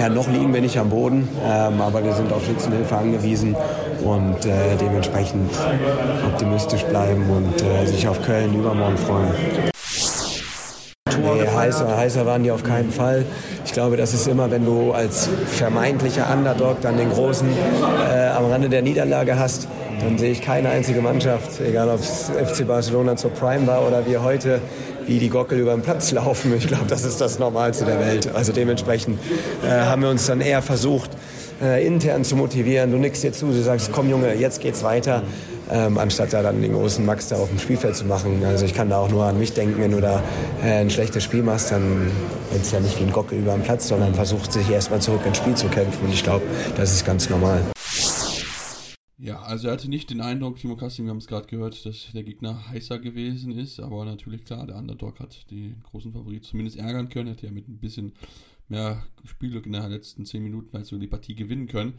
Ja, noch liegen wir nicht am Boden, ähm, aber wir sind auf Schützenhilfe angewiesen und äh, dementsprechend optimistisch bleiben und äh, sich auf Köln übermorgen freuen. Nee, heißer, heißer waren die auf keinen Fall. Ich glaube, das ist immer, wenn du als vermeintlicher Underdog dann den Großen äh, am Rande der Niederlage hast, dann sehe ich keine einzige Mannschaft, egal ob es FC Barcelona zur Prime war oder wir heute, wie die Gockel über den Platz laufen. Ich glaube, das ist das Normalste der Welt. Also dementsprechend äh, haben wir uns dann eher versucht, äh, intern zu motivieren. Du nickst dir zu, du sagst, komm Junge, jetzt geht's weiter. Ähm, anstatt da dann den großen Max da auf dem Spielfeld zu machen. Also ich kann da auch nur an mich denken, wenn du da äh, ein schlechtes Spiel machst, dann ist ja nicht wie ein Gockel über den Platz, sondern versucht sich erstmal zurück ins Spiel zu kämpfen. Und ich glaube, das ist ganz normal. Ja, also er hatte nicht den Eindruck, Timo Kassim, wir haben es gerade gehört, dass der Gegner heißer gewesen ist, aber natürlich klar, der Underdog hat die großen Favorit zumindest ärgern können, hätte ja mit ein bisschen mehr Spielglück in den letzten 10 Minuten vielleicht so die Partie gewinnen können.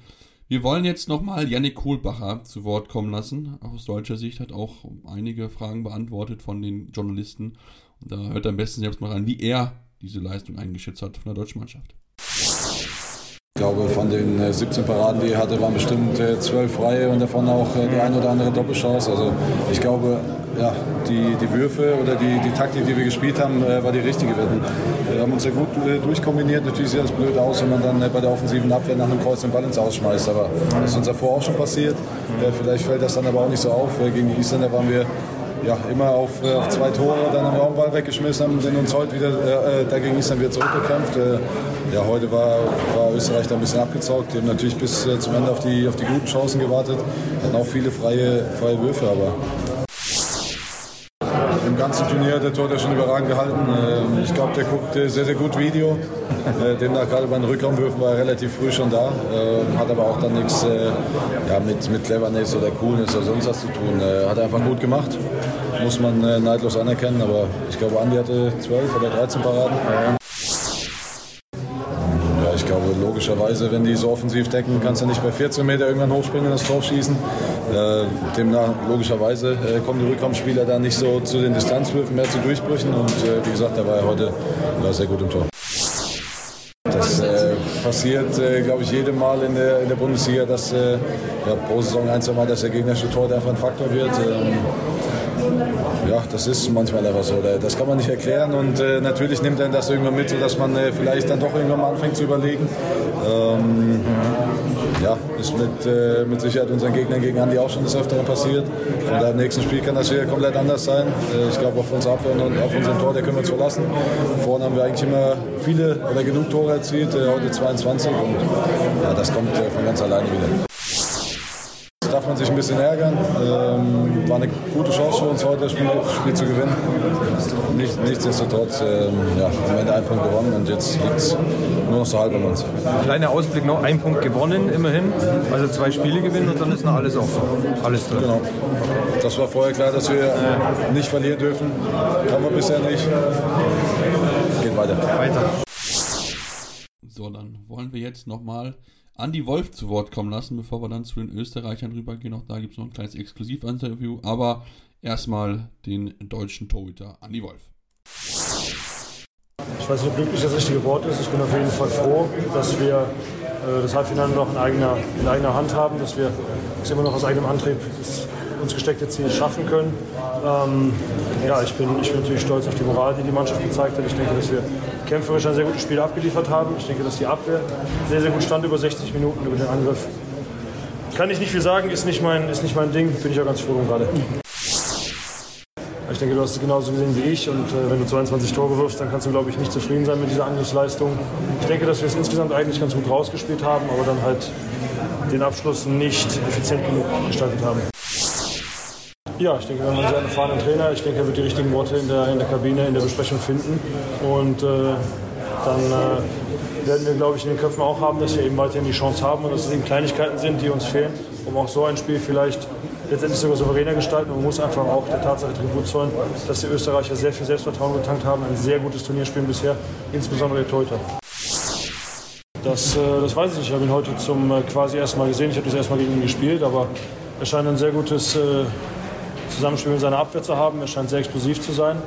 Wir wollen jetzt nochmal Yannick Kohlbacher zu Wort kommen lassen. Aus deutscher Sicht hat auch einige Fragen beantwortet von den Journalisten. Und da hört er am besten selbst mal rein, wie er diese Leistung eingeschätzt hat von der deutschen Mannschaft. Ich glaube, von den 17 Paraden, die er hatte, waren bestimmt 12 freie und davon auch die eine oder andere Doppelchance. Also ich glaube, ja, die, die Würfe oder die, die Taktik, die wir gespielt haben, war die richtige. Wir haben uns ja gut durchkombiniert. Natürlich sieht das blöd aus, wenn man dann bei der offensiven Abwehr nach einem Kreuz den Ball ins Ausschmeißt. Aber das ist uns davor auch schon passiert. Vielleicht fällt das dann aber auch nicht so auf. Gegen die Isländer waren wir ja, immer auf, äh, auf zwei Tore, dann haben wir auch einen Ball weggeschmissen, haben sind uns heute wieder äh, dagegen Island wieder zurückgekämpft. Äh, ja, heute war, war Österreich da ein bisschen abgezockt. Die haben natürlich bis äh, zum Ende auf die, auf die guten Chancen gewartet. Hatten auch viele freie, freie Würfe, aber im ganzen Turnier hat der Torhüter schon überragend gehalten. Ähm, ich glaube, der guckt sehr, sehr gut Video. Äh, demnach gerade bei den Rückraumwürfen war er relativ früh schon da. Ähm, hat aber auch dann nichts äh, ja, mit, mit Cleverness oder Coolness oder sonst was zu tun. Hat er einfach gut gemacht. Muss man neidlos anerkennen. Aber ich glaube, Andi hatte 12 oder 13 Paraden. logischerweise, wenn die so offensiv decken, kannst du nicht bei 14 Meter irgendwann hochspringen und das Tor schießen. Äh, demnach, logischerweise, äh, kommen die Rückraumspieler da nicht so zu den Distanzwürfen, mehr zu Durchbrüchen und äh, wie gesagt, da war er heute sehr gut im Tor. Das äh, passiert, äh, glaube ich, jedem Mal in der, in der Bundesliga, dass äh, ja, pro Saison ein, zwei Mal, dass der gegnerische Tor einfach ein Faktor wird. Ähm, ja, das ist manchmal einfach so. Das kann man nicht erklären und äh, natürlich nimmt dann das irgendwann mit, sodass man äh, vielleicht dann doch irgendwann mal anfängt zu überlegen. Ähm, ja, ist mit, äh, mit Sicherheit unseren Gegnern gegen Andi auch schon des Öfteren passiert. Von daher nächsten Spiel kann das wieder komplett anders sein. Äh, ich glaube, auf unsere Abwehr und auf unseren Tor, der können wir uns verlassen. Vorne haben wir eigentlich immer viele oder genug Tore erzielt, äh, heute 22 und ja, das kommt äh, von ganz alleine wieder darf man sich ein bisschen ärgern. Ähm, war eine gute Chance für uns heute, das Spiel, das Spiel zu gewinnen. Nicht, nichtsdestotrotz ähm, ja, am Ende ein Punkt gewonnen und jetzt liegt es nur noch so halb an uns. Kleiner Ausblick noch, ein Punkt gewonnen immerhin. Also zwei Spiele gewinnen und dann ist noch alles offen. Alles drin. Genau. Das war vorher klar, dass wir nicht verlieren dürfen. Haben wir bisher nicht. Geht weiter. Weiter. So, dann wollen wir jetzt nochmal Andi Wolf zu Wort kommen lassen, bevor wir dann zu den Österreichern rübergehen. Auch da gibt es noch ein kleines Exklusiv-Interview, aber erstmal den deutschen Torhüter Andi Wolf. Ich weiß nicht, ob glücklich das richtige Wort ist. Ich bin auf jeden Fall froh, dass wir äh, das Halbfinale noch in eigener, in eigener Hand haben, dass wir es immer noch aus eigenem Antrieb uns gesteckte Ziel schaffen können. Ähm, ja, ich bin, ich bin natürlich stolz auf die Moral, die die Mannschaft gezeigt hat. Ich denke, dass wir kämpferisch ein sehr gutes Spiel abgeliefert haben. Ich denke, dass die Abwehr sehr, sehr gut stand über 60 Minuten über den Angriff. Kann ich nicht viel sagen, ist nicht mein, ist nicht mein Ding, bin ich auch ganz froh drum gerade. Ich denke, du hast es genauso gesehen wie ich und äh, wenn du 22 Tore wirfst, dann kannst du, glaube ich, nicht zufrieden sein mit dieser Angriffsleistung. Ich denke, dass wir es insgesamt eigentlich ganz gut rausgespielt haben, aber dann halt den Abschluss nicht effizient genug gestaltet haben. Ja, ich denke, wir haben einen sehr erfahrenen Trainer. Ich denke, er wird die richtigen Worte in der, in der Kabine, in der Besprechung finden. Und äh, dann äh, werden wir, glaube ich, in den Köpfen auch haben, dass wir eben weiterhin die Chance haben und dass es eben Kleinigkeiten sind, die uns fehlen, um auch so ein Spiel vielleicht letztendlich sogar souveräner gestalten. Man muss einfach auch der Tatsache Tribut zollen, dass die Österreicher sehr viel Selbstvertrauen getankt haben, ein sehr gutes Turnier spielen bisher, insbesondere der Torhüter. Das, äh, das weiß ich nicht. Ich habe ihn heute zum äh, quasi ersten Mal gesehen. Ich habe das erstmal gegen ihn gespielt, aber er scheint ein sehr gutes äh, Zusammenspiel mit seiner Abwehr zu haben. Er scheint sehr explosiv zu sein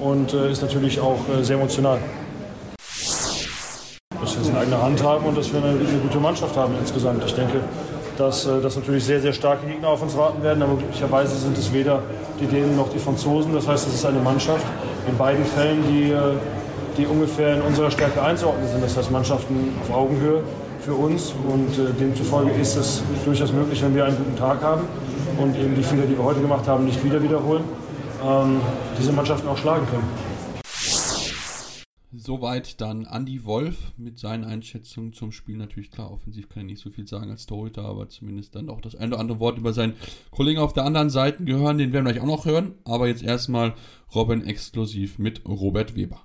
und äh, ist natürlich auch äh, sehr emotional. Dass wir es in eigener Hand haben und dass wir eine, eine gute Mannschaft haben insgesamt. Ich denke, dass, äh, dass natürlich sehr, sehr starke Gegner auf uns warten werden, aber glücklicherweise sind es weder die Dänen noch die Franzosen. Das heißt, es ist eine Mannschaft in beiden Fällen, die, die ungefähr in unserer Stärke einzuordnen sind. Das heißt, Mannschaften auf Augenhöhe für uns und demzufolge ist es durchaus möglich, wenn wir einen guten Tag haben und eben die Fehler, die wir heute gemacht haben, nicht wieder wiederholen, ähm, diese Mannschaften auch schlagen können. Soweit dann Andy Wolf mit seinen Einschätzungen zum Spiel. Natürlich klar, offensiv kann er nicht so viel sagen als Torhüter, aber zumindest dann auch das ein oder andere Wort über seinen Kollegen auf der anderen Seite gehören. Den werden wir gleich auch noch hören. Aber jetzt erstmal Robin exklusiv mit Robert Weber.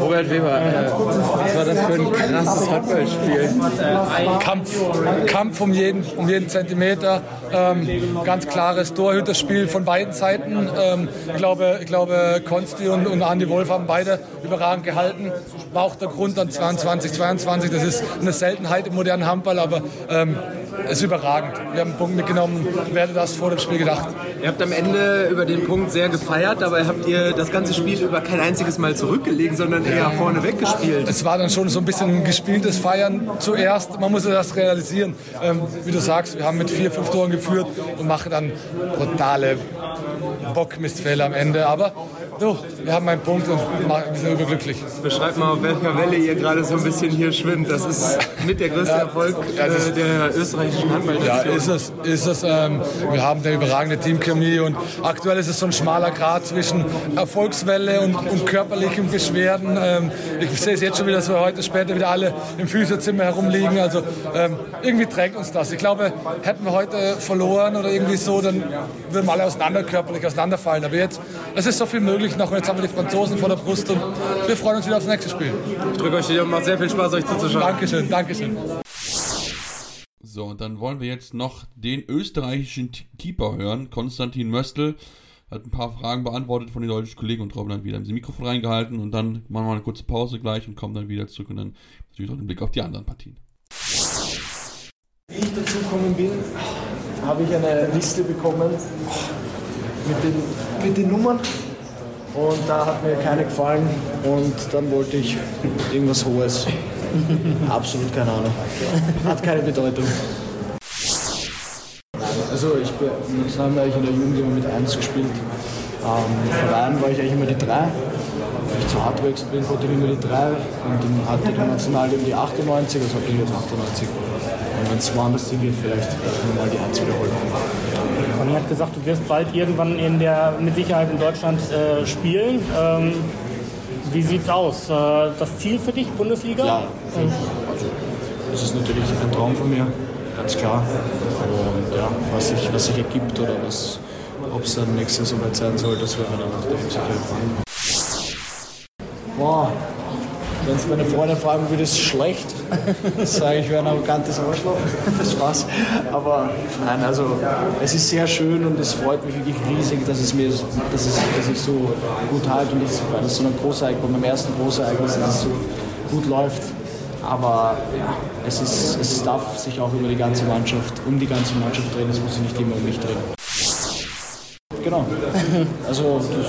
Robert Weber, äh, was war das für ein krasses Handballspiel? Kampf, Kampf um jeden, um jeden Zentimeter. Ähm, ganz klares Torhüterspiel von beiden Seiten. Ähm, ich glaube, ich glaube Konsti und, und Andy Wolf haben beide überragend gehalten. War auch der Grund an 22, 22. Das ist eine Seltenheit im modernen Handball, aber ähm, ist überragend. Wir haben einen Punkt mitgenommen. Wer hätte das vor dem Spiel gedacht? Ihr habt am Ende über den Punkt sehr gefeiert, dabei habt ihr das ganze Spiel über kein einziges Mal zurückgelegen, sondern eher vorne weggespielt. Es war dann schon so ein bisschen ein gespieltes Feiern zuerst. Man muss das realisieren. Ähm, wie du sagst, wir haben mit vier, fünf Toren geführt und machen dann brutale Bockmistfälle am Ende. Aber du, wir haben einen Punkt und wir sind überglücklich. Beschreib mal, auf welcher Welle ihr gerade so ein bisschen hier schwimmt. Das ist mit der größte Erfolg Ja, das äh, der österreichischen Handballnation. Ja, ist es. Ist es ähm, wir haben eine überragende Teamchemie und aktuell ist es so ein schmaler Grad zwischen Erfolgswelle und, und körperlichen Beschwerden. Ähm, ich sehe es jetzt schon wieder, dass wir heute später wieder alle im Physiozimmer herumliegen. Also ähm, irgendwie trägt uns das. Ich glaube, hätten wir heute verloren oder irgendwie so, dann würden wir alle auseinander körperlich auseinanderfallen. Aber jetzt, es ist so viel möglich noch und jetzt haben wir die Franzosen vor der Brust und wir freuen uns wieder aufs nächste Spiel. Ich drücke euch die Daumen, macht sehr viel Spaß, euch zuzuschauen. Dankeschön, Dankeschön. So, und dann wollen wir jetzt noch den österreichischen Keeper hören, Konstantin Möstl. hat ein paar Fragen beantwortet von den deutschen Kollegen und Robin dann wieder ins Mikrofon reingehalten und dann machen wir eine kurze Pause gleich und kommen dann wieder zurück und dann natürlich auch den Blick auf die anderen Partien. Wie ich dazu gekommen bin, habe ich eine Liste bekommen mit den, mit den Nummern und da hat mir keine gefallen und dann wollte ich irgendwas Hohes. Absolut keine Ahnung. Hat keine Bedeutung. Also ich bin, das haben eigentlich in der Jugend immer mit 1 gespielt. Ähm, Verein war ich eigentlich immer die 3. Wenn ich zu hart gewechselt bin, konnte ich immer die 3 und dann hatte die National eben die 98, also bin ich jetzt 98. Und wenn es woanders hingeht, vielleicht mal die 1 wiederholen. Man hat gesagt, du wirst bald irgendwann in der, mit Sicherheit in Deutschland äh, spielen. Ähm, wie sieht's aus? Äh, das Ziel für dich, Bundesliga? Ja, also, das ist natürlich ein Traum von mir, ganz klar. Und ja, was sich, was sich ergibt oder was, ob es dann nächstes Jahr soweit sein soll, das werden wir dann nachdem sicher erfahren. Boah, wenn es meine Freunde fragen würde, ist es schlecht. Sage ich, wäre ein arrogantes Arschloch. Das Spaß. Aber nein, also es ist sehr schön und es freut mich wirklich riesig, dass es mir, dass es, dass ich so gut halte und ich, weil das so ein Großereignis, bei meinem ersten Großereignis, dass es so gut läuft. Aber ja, es, ist, es darf sich auch über die ganze Mannschaft, um die ganze Mannschaft drehen, es muss sich nicht immer um mich drehen. Genau. Also das,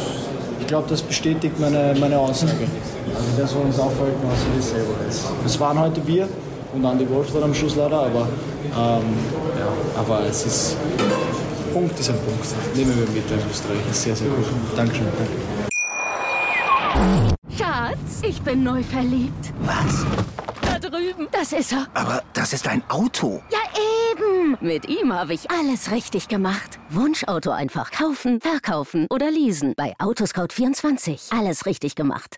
ich glaube, das bestätigt meine, meine Aussage. Also das, was uns aufhalten, was wir selber ist. Es waren heute wir und Andi Wolf dann am Schluss leider, aber, ähm, ja, aber es ist, Punkt ist ein Punkt. Nehmen wir mit in Österreich, ist sehr, sehr gut. Dankeschön. Schatz, ich bin neu verliebt. Was? Da drüben. Das ist er. Aber das ist ein Auto. Ja, eben. Mit ihm habe ich alles richtig gemacht. Wunschauto einfach kaufen, verkaufen oder leasen. Bei Autoscout24. Alles richtig gemacht.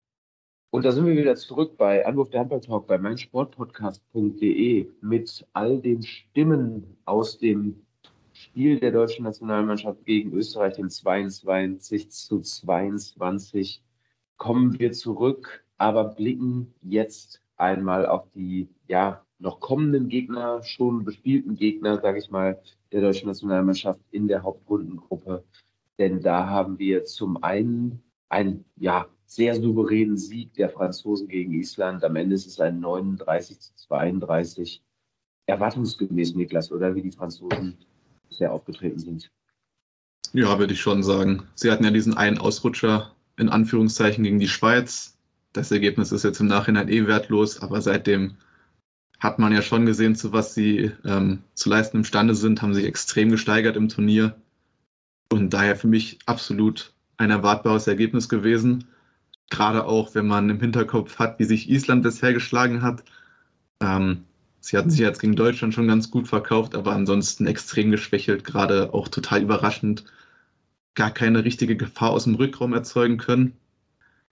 Und da sind wir wieder zurück bei Anwurf der Handball-Talk bei meinsportpodcast.de mit all den Stimmen aus dem Spiel der deutschen Nationalmannschaft gegen Österreich, dem 22 zu 22, kommen wir zurück, aber blicken jetzt einmal auf die ja noch kommenden Gegner, schon bespielten Gegner, sage ich mal, der deutschen Nationalmannschaft in der Hauptrundengruppe. Denn da haben wir zum einen einen ja, sehr souveränen Sieg der Franzosen gegen Island. Am Ende ist es ein 39 zu 32. Erwartungsgemäß, Niklas, oder wie die Franzosen bisher aufgetreten sind. Ja, würde ich schon sagen. Sie hatten ja diesen einen Ausrutscher in Anführungszeichen gegen die Schweiz. Das Ergebnis ist jetzt im Nachhinein eh wertlos, aber seitdem hat man ja schon gesehen, zu was sie ähm, zu leisten imstande sind, haben sich extrem gesteigert im Turnier. Und daher für mich absolut ein erwartbares Ergebnis gewesen. Gerade auch, wenn man im Hinterkopf hat, wie sich Island bisher geschlagen hat. Ähm, sie hatten sich jetzt gegen Deutschland schon ganz gut verkauft, aber ansonsten extrem geschwächelt, gerade auch total überraschend. Gar keine richtige Gefahr aus dem Rückraum erzeugen können.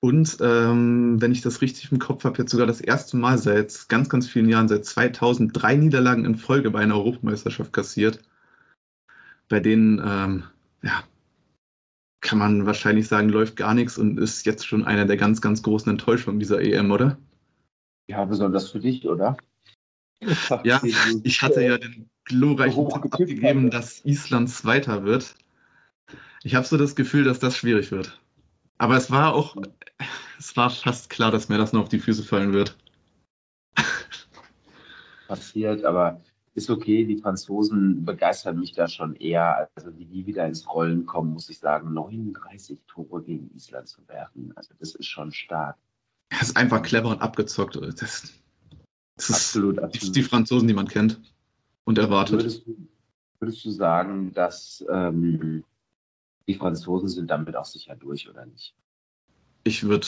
Und ähm, wenn ich das richtig im Kopf habe, jetzt sogar das erste Mal seit ganz, ganz vielen Jahren, seit 2003 Niederlagen in Folge bei einer Europameisterschaft kassiert, bei denen ähm, ja, kann man wahrscheinlich sagen, läuft gar nichts und ist jetzt schon einer der ganz, ganz großen Enttäuschungen dieser EM, oder? Ja, besonders für dich, oder? Ja, ich hatte ja den glorreichen Tipp abgegeben, dass Island Zweiter wird. Ich habe so das Gefühl, dass das schwierig wird. Aber es war auch, es war fast klar, dass mir das noch auf die Füße fallen wird. Passiert, aber ist okay. Die Franzosen begeistern mich da schon eher. Also wie die wieder ins Rollen kommen, muss ich sagen, 39 Tore gegen Island zu werfen. Also das ist schon stark. Das ist einfach clever und abgezockt. Das, das absolut, ist absolut. die Franzosen, die man kennt und erwartet. Würdest du, würdest du sagen, dass ähm, die Franzosen sind damit auch sicher durch oder nicht? Ich würde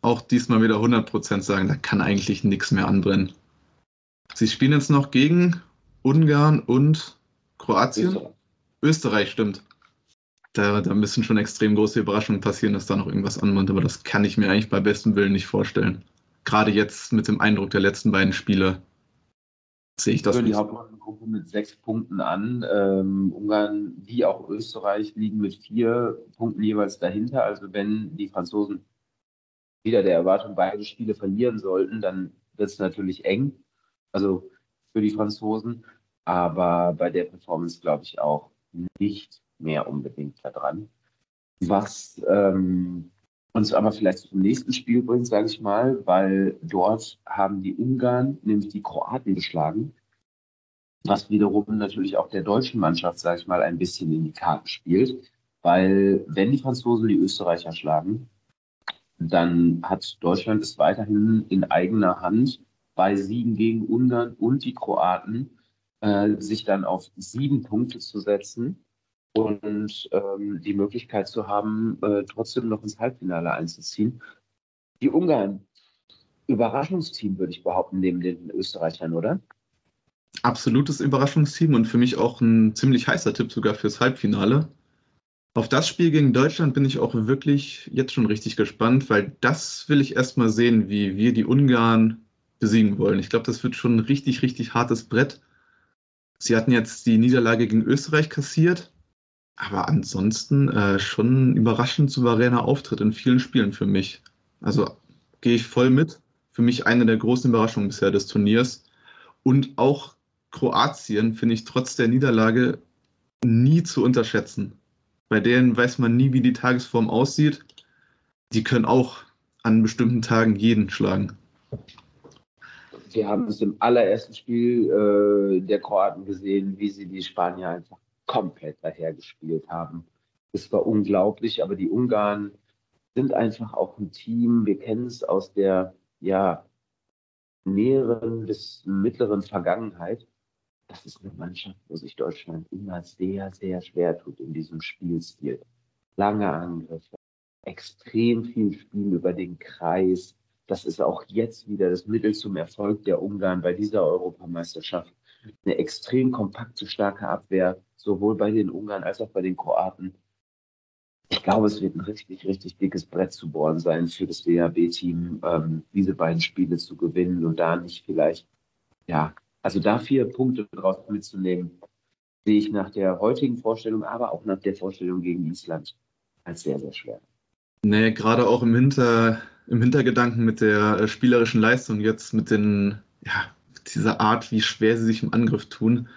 auch diesmal wieder 100% sagen, da kann eigentlich nichts mehr anbrennen. Sie spielen jetzt noch gegen Ungarn und Kroatien. Österreich, Österreich stimmt. da, da müssen schon extrem große Überraschungen passieren, dass da noch irgendwas anmahnt, aber das kann ich mir eigentlich bei bestem Willen nicht vorstellen. Gerade jetzt mit dem Eindruck der letzten beiden Spiele sehe ich das nicht. die Hauptrundengruppe mit sechs Punkten an. Ähm, Ungarn wie auch Österreich liegen mit vier Punkten jeweils dahinter. Also wenn die Franzosen wieder der Erwartung beide Spiele verlieren sollten, dann wird es natürlich eng. Also für die Franzosen. Aber bei der Performance glaube ich auch nicht mehr unbedingt da dran. Was ähm, uns aber vielleicht zum nächsten Spiel bringt, sage ich mal, weil dort haben die Ungarn nämlich die Kroaten geschlagen, was wiederum natürlich auch der deutschen Mannschaft, sage ich mal, ein bisschen in die Karten spielt, weil wenn die Franzosen die Österreicher schlagen, dann hat Deutschland es weiterhin in eigener Hand, bei Siegen gegen Ungarn und die Kroaten äh, sich dann auf sieben Punkte zu setzen und ähm, die Möglichkeit zu haben, äh, trotzdem noch ins Halbfinale einzuziehen. Die Ungarn, Überraschungsteam, würde ich behaupten, neben den Österreichern, oder? Absolutes Überraschungsteam und für mich auch ein ziemlich heißer Tipp sogar fürs Halbfinale. Auf das Spiel gegen Deutschland bin ich auch wirklich jetzt schon richtig gespannt, weil das will ich erstmal sehen, wie wir die Ungarn besiegen wollen. Ich glaube, das wird schon ein richtig, richtig hartes Brett. Sie hatten jetzt die Niederlage gegen Österreich kassiert, aber ansonsten äh, schon ein überraschend souveräner Auftritt in vielen Spielen für mich. Also gehe ich voll mit. Für mich eine der großen Überraschungen bisher des Turniers. Und auch Kroatien finde ich trotz der Niederlage nie zu unterschätzen. Bei denen weiß man nie, wie die Tagesform aussieht. Die können auch an bestimmten Tagen jeden schlagen. Wir haben es im allerersten Spiel äh, der Kroaten gesehen, wie sie die Spanier einfach komplett dahergespielt haben. Es war unglaublich, aber die Ungarn sind einfach auch ein Team. Wir kennen es aus der ja, näheren bis mittleren Vergangenheit. Das ist eine Mannschaft, wo sich Deutschland immer sehr, sehr schwer tut in diesem Spielstil. Lange Angriffe, extrem viel Spiel über den Kreis. Das ist auch jetzt wieder das Mittel zum Erfolg der Ungarn bei dieser Europameisterschaft. Eine extrem kompakte, starke Abwehr, sowohl bei den Ungarn als auch bei den Kroaten. Ich glaube, es wird ein richtig, richtig dickes Brett zu bohren sein für das DHB-Team, ähm, diese beiden Spiele zu gewinnen und da nicht vielleicht, ja, also da vier Punkte draus mitzunehmen, sehe ich nach der heutigen Vorstellung, aber auch nach der Vorstellung gegen Island als sehr, sehr schwer. Nee, gerade auch im, Hinter, im Hintergedanken mit der äh, spielerischen Leistung jetzt, mit den, ja, dieser Art, wie schwer sie sich im Angriff tun.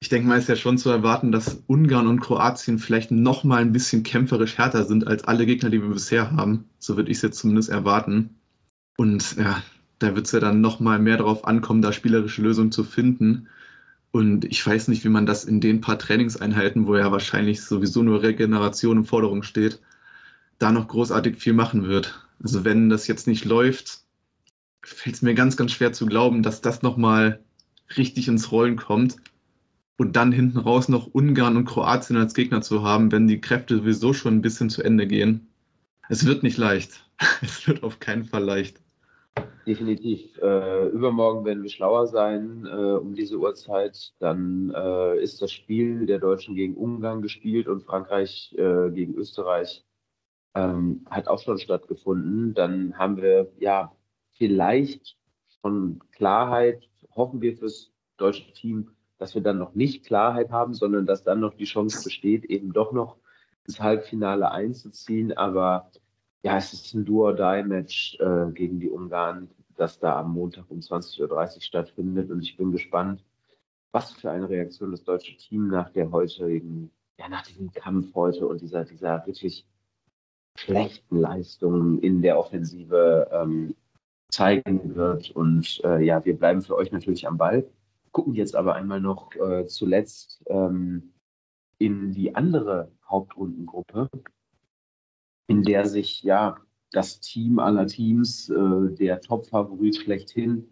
Ich denke mal, ist ja schon zu erwarten, dass Ungarn und Kroatien vielleicht noch mal ein bisschen kämpferisch härter sind als alle Gegner, die wir bisher haben. So würde ich es jetzt zumindest erwarten. Und ja, da wird es ja dann noch mal mehr darauf ankommen, da spielerische Lösungen zu finden. Und ich weiß nicht, wie man das in den paar Trainingseinheiten, wo ja wahrscheinlich sowieso nur Regeneration im Forderung steht, da noch großartig viel machen wird. Also wenn das jetzt nicht läuft, fällt es mir ganz, ganz schwer zu glauben, dass das noch mal richtig ins Rollen kommt und dann hinten raus noch Ungarn und Kroatien als Gegner zu haben, wenn die Kräfte sowieso schon ein bisschen zu Ende gehen. Es wird nicht leicht. Es wird auf keinen Fall leicht. Definitiv. Äh, übermorgen werden wir schlauer sein äh, um diese Uhrzeit. Dann äh, ist das Spiel der Deutschen gegen Ungarn gespielt und Frankreich äh, gegen Österreich ähm, hat auch schon stattgefunden. Dann haben wir ja vielleicht schon Klarheit, hoffen wir fürs deutsche Team, dass wir dann noch nicht Klarheit haben, sondern dass dann noch die Chance besteht, eben doch noch ins Halbfinale einzuziehen. Aber ja, es ist ein Do-or-Die-Match äh, gegen die Ungarn, das da am Montag um 20.30 Uhr stattfindet. Und ich bin gespannt, was für eine Reaktion das deutsche Team nach der heutigen, ja, nach diesem Kampf heute und dieser, dieser wirklich schlechten Leistung in der Offensive ähm, zeigen wird. Und äh, ja, wir bleiben für euch natürlich am Ball gucken jetzt aber einmal noch äh, zuletzt ähm, in die andere Hauptrundengruppe, in der sich ja das Team aller Teams, äh, der Top-Favorit schlechthin,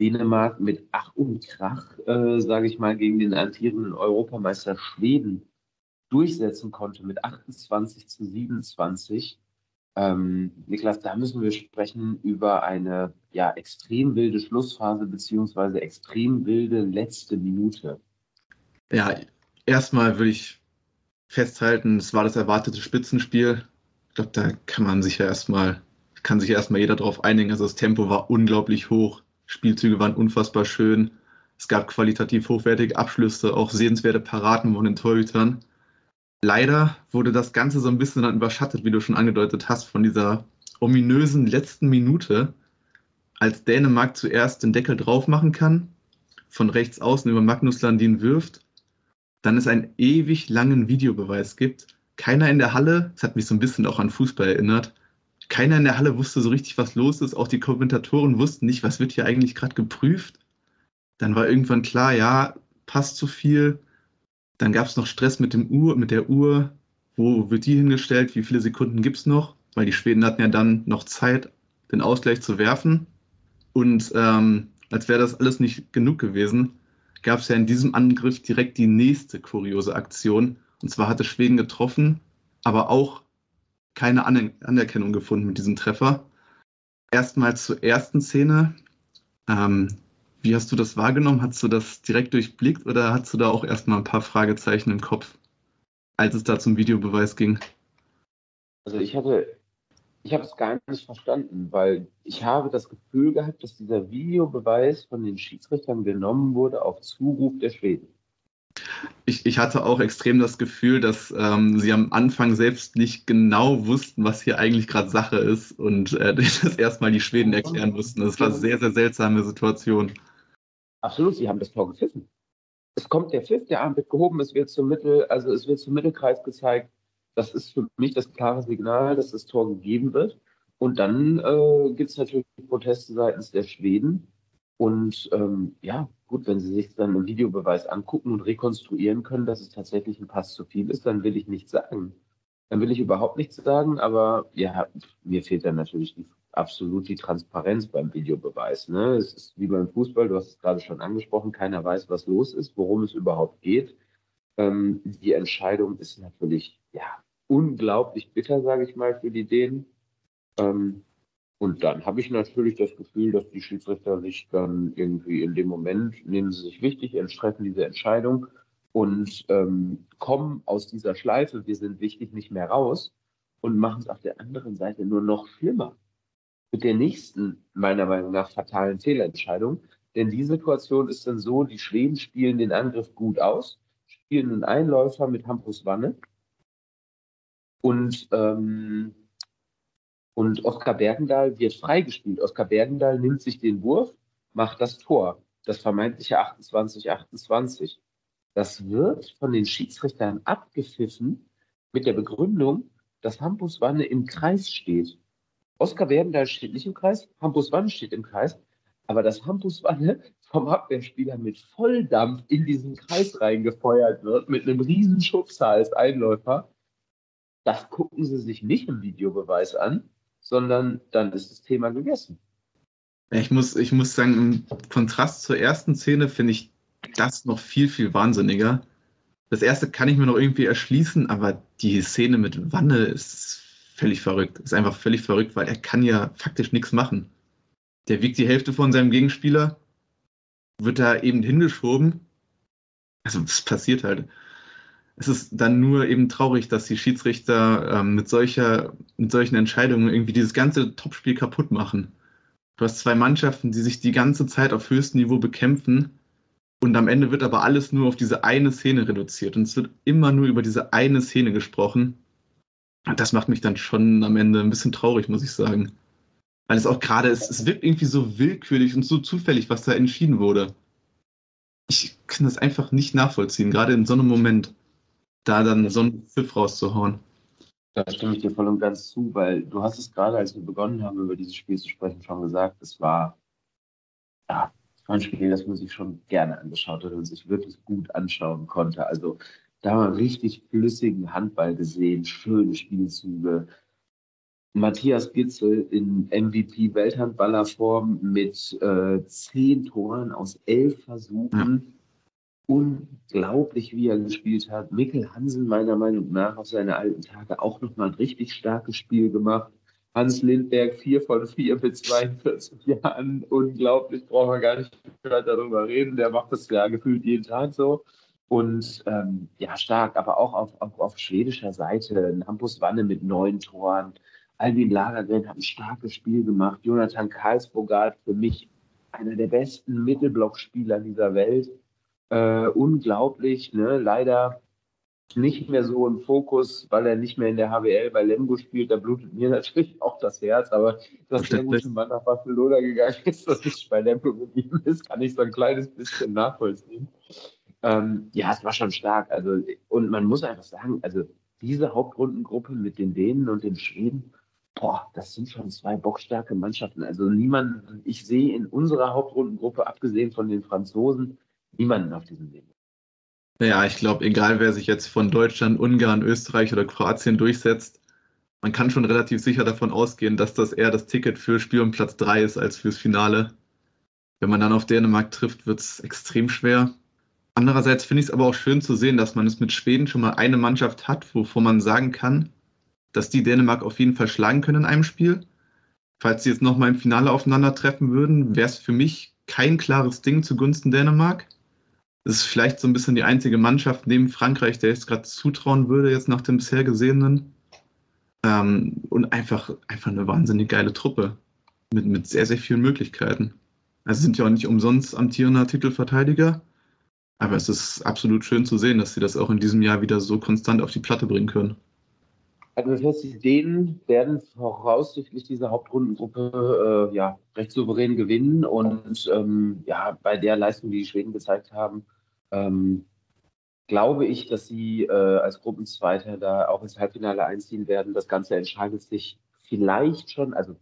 Dänemark mit Ach und Krach, äh, sage ich mal, gegen den amtierenden Europameister Schweden durchsetzen konnte mit 28 zu 27. Ähm, Niklas, da müssen wir sprechen über eine ja, extrem wilde Schlussphase beziehungsweise extrem wilde letzte Minute. Ja, erstmal würde ich festhalten, es war das erwartete Spitzenspiel. Ich glaube, da kann man sich ja erstmal, kann sich erstmal jeder drauf einigen. Also das Tempo war unglaublich hoch, Spielzüge waren unfassbar schön. Es gab qualitativ hochwertige Abschlüsse, auch sehenswerte Paraden von den Torhütern. Leider wurde das Ganze so ein bisschen dann überschattet, wie du schon angedeutet hast, von dieser ominösen letzten Minute, als Dänemark zuerst den Deckel drauf machen kann, von rechts außen über Magnus Landin wirft, dann es einen ewig langen Videobeweis gibt. Keiner in der Halle, das hat mich so ein bisschen auch an Fußball erinnert, keiner in der Halle wusste so richtig, was los ist. Auch die Kommentatoren wussten nicht, was wird hier eigentlich gerade geprüft. Dann war irgendwann klar, ja, passt zu viel. Dann gab es noch Stress mit, dem Uhr, mit der Uhr. Wo wird die hingestellt? Wie viele Sekunden gibt es noch? Weil die Schweden hatten ja dann noch Zeit, den Ausgleich zu werfen. Und ähm, als wäre das alles nicht genug gewesen, gab es ja in diesem Angriff direkt die nächste kuriose Aktion. Und zwar hatte Schweden getroffen, aber auch keine Anerkennung gefunden mit diesem Treffer. Erstmal zur ersten Szene. Ähm, wie hast du das wahrgenommen? Hast du das direkt durchblickt oder hast du da auch erstmal ein paar Fragezeichen im Kopf, als es da zum Videobeweis ging? Also ich hatte, ich habe es gar nicht verstanden, weil ich habe das Gefühl gehabt, dass dieser Videobeweis von den Schiedsrichtern genommen wurde auf Zuruf der Schweden. Ich, ich hatte auch extrem das Gefühl, dass ähm, sie am Anfang selbst nicht genau wussten, was hier eigentlich gerade Sache ist und äh, das erstmal die Schweden erklären mussten. Das war eine sehr, sehr seltsame Situation. Absolut, sie haben das Tor gepfiffen. Es kommt der Pfiff, der Arm wird gehoben, es wird zum Mittel, also es wird zum Mittelkreis gezeigt. Das ist für mich das klare Signal, dass das Tor gegeben wird. Und dann äh, gibt es natürlich Proteste seitens der Schweden. Und ähm, ja, gut, wenn Sie sich dann im Videobeweis angucken und rekonstruieren können, dass es tatsächlich ein Pass zu viel ist, dann will ich nichts sagen. Dann will ich überhaupt nichts sagen, aber ja, mir fehlt dann natürlich die, absolut die Transparenz beim Videobeweis. Ne? Es ist wie beim Fußball, du hast es gerade schon angesprochen, keiner weiß, was los ist, worum es überhaupt geht. Ähm, die Entscheidung ist natürlich ja unglaublich bitter, sage ich mal, für die Dänen. Ähm, und dann habe ich natürlich das Gefühl, dass die Schiedsrichter sich dann irgendwie in dem Moment, nehmen sie sich wichtig, treffen diese Entscheidung und ähm, kommen aus dieser Schleife, wir sind wichtig, nicht mehr raus und machen es auf der anderen Seite nur noch schlimmer. Mit der nächsten, meiner Meinung nach, fatalen Fehlentscheidung. Denn die Situation ist dann so, die Schweden spielen den Angriff gut aus, spielen einen Einläufer mit Hampus Wanne und ähm, und Oskar Bergendahl wird freigespielt. Oskar Bergendahl nimmt sich den Wurf, macht das Tor. Das vermeintliche 28-28. Das wird von den Schiedsrichtern abgepfiffen mit der Begründung, dass Hampus Wanne im Kreis steht. Oskar Bergendahl steht nicht im Kreis, Hampus Wanne steht im Kreis, aber dass Hampus Wanne vom Abwehrspieler mit Volldampf in diesen Kreis reingefeuert wird, mit einem riesen Schubser als Einläufer, das gucken sie sich nicht im Videobeweis an, sondern dann ist das Thema gegessen. Ich muss, ich muss sagen, im Kontrast zur ersten Szene finde ich das noch viel, viel wahnsinniger. Das erste kann ich mir noch irgendwie erschließen, aber die Szene mit Wanne ist völlig verrückt. Ist einfach völlig verrückt, weil er kann ja faktisch nichts machen. Der wiegt die Hälfte von seinem Gegenspieler, wird da eben hingeschoben. Also, es passiert halt es ist dann nur eben traurig, dass die Schiedsrichter ähm, mit, solcher, mit solchen Entscheidungen irgendwie dieses ganze Topspiel kaputt machen. Du hast zwei Mannschaften, die sich die ganze Zeit auf höchstem Niveau bekämpfen und am Ende wird aber alles nur auf diese eine Szene reduziert und es wird immer nur über diese eine Szene gesprochen. Das macht mich dann schon am Ende ein bisschen traurig, muss ich sagen. Weil es auch gerade ist, es wirkt irgendwie so willkürlich und so zufällig, was da entschieden wurde. Ich kann das einfach nicht nachvollziehen, gerade in so einem Moment da dann so einen Pfiff rauszuhauen. Da stimme ich dir voll und ganz zu, weil du hast es gerade, als wir begonnen haben, über dieses Spiel zu sprechen, schon gesagt, es war, ja, es war ein Spiel, das man sich schon gerne angeschaut hat und sich wirklich gut anschauen konnte. Also da haben wir richtig flüssigen Handball gesehen, schöne Spielzüge. Matthias Gitzel in MVP-Welthandballerform mit äh, zehn Toren aus elf Versuchen. Unglaublich, wie er gespielt hat. Mikkel Hansen meiner Meinung nach auf seine alten Tage auch nochmal ein richtig starkes Spiel gemacht. Hans Lindberg, 4 von 4 mit 42 Jahren. Unglaublich, brauchen wir gar nicht weiter darüber reden. Der macht das ja gefühlt jeden Tag so. Und ähm, ja, stark, aber auch auf, auf, auf schwedischer Seite. Hampus Wanne mit neun Toren. Albin Lagergren hat ein starkes Spiel gemacht. Jonathan Karlsbogart für mich einer der besten Mittelblockspieler dieser Welt. Äh, unglaublich, ne? Leider nicht mehr so im Fokus, weil er nicht mehr in der HWL bei Lemgo spielt. Da blutet mir natürlich auch das Herz, aber dass der gute Mann nach Barcelona gegangen ist, dass nicht bei Lemgo geblieben ist, kann ich so ein kleines bisschen nachvollziehen. Ähm, ja, es war schon stark. Also, und man muss einfach sagen, also diese Hauptrundengruppe mit den Dänen und den Schweden, boah, das sind schon zwei bockstarke Mannschaften. Also niemand, ich sehe in unserer Hauptrundengruppe, abgesehen von den Franzosen, niemanden auf diesem Weg. Ja, ich glaube, egal wer sich jetzt von Deutschland, Ungarn, Österreich oder Kroatien durchsetzt, man kann schon relativ sicher davon ausgehen, dass das eher das Ticket für Spiel um Platz 3 ist als fürs Finale. Wenn man dann auf Dänemark trifft, wird es extrem schwer. Andererseits finde ich es aber auch schön zu sehen, dass man es mit Schweden schon mal eine Mannschaft hat, wovon man sagen kann, dass die Dänemark auf jeden Fall schlagen können in einem Spiel. Falls sie jetzt nochmal im Finale aufeinandertreffen würden, wäre es für mich kein klares Ding zugunsten Dänemark. Das ist vielleicht so ein bisschen die einzige Mannschaft neben Frankreich, der ich es gerade zutrauen würde, jetzt nach dem bisher Gesehenen. Ähm, und einfach, einfach eine wahnsinnig geile Truppe mit, mit sehr, sehr vielen Möglichkeiten. Also sind ja auch nicht umsonst amtierender Titelverteidiger. Aber es ist absolut schön zu sehen, dass sie das auch in diesem Jahr wieder so konstant auf die Platte bringen können. Also das heißt, die Dänen werden voraussichtlich diese Hauptrundengruppe äh, ja, recht souverän gewinnen und ähm, ja, bei der Leistung, die die Schweden gezeigt haben, ähm, glaube ich, dass sie äh, als Gruppenzweiter da auch ins Halbfinale einziehen werden. Das Ganze entscheidet sich vielleicht schon, also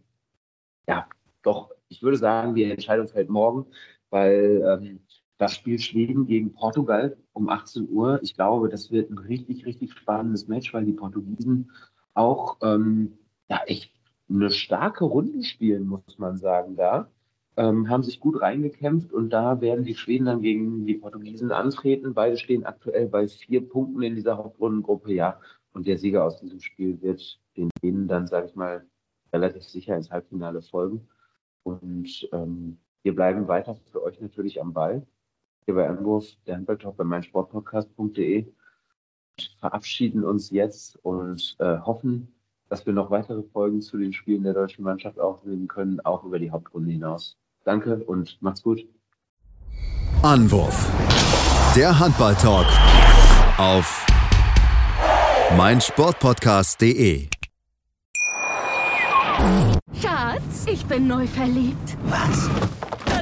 ja, doch, ich würde sagen, die Entscheidung fällt morgen, weil ähm, das Spiel Schweden gegen Portugal um 18 Uhr. Ich glaube, das wird ein richtig, richtig spannendes Match, weil die Portugiesen auch ähm, ja, echt eine starke Runde spielen, muss man sagen, da. Ähm, haben sich gut reingekämpft und da werden die Schweden dann gegen die Portugiesen antreten. Beide stehen aktuell bei vier Punkten in dieser Hauptrundengruppe, ja. Und der Sieger aus diesem Spiel wird den Dänen dann, sage ich mal, relativ sicher ins Halbfinale folgen. Und ähm, wir bleiben weiter für euch natürlich am Ball hier bei Anwurf, der Handballtalk bei meinsportpodcast.de. Verabschieden uns jetzt und äh, hoffen, dass wir noch weitere Folgen zu den Spielen der deutschen Mannschaft aufnehmen können, auch über die Hauptrunde hinaus. Danke und macht's gut. Anwurf. Der Handballtalk auf meinsportpodcast.de. Schatz, ich bin neu verliebt. Was?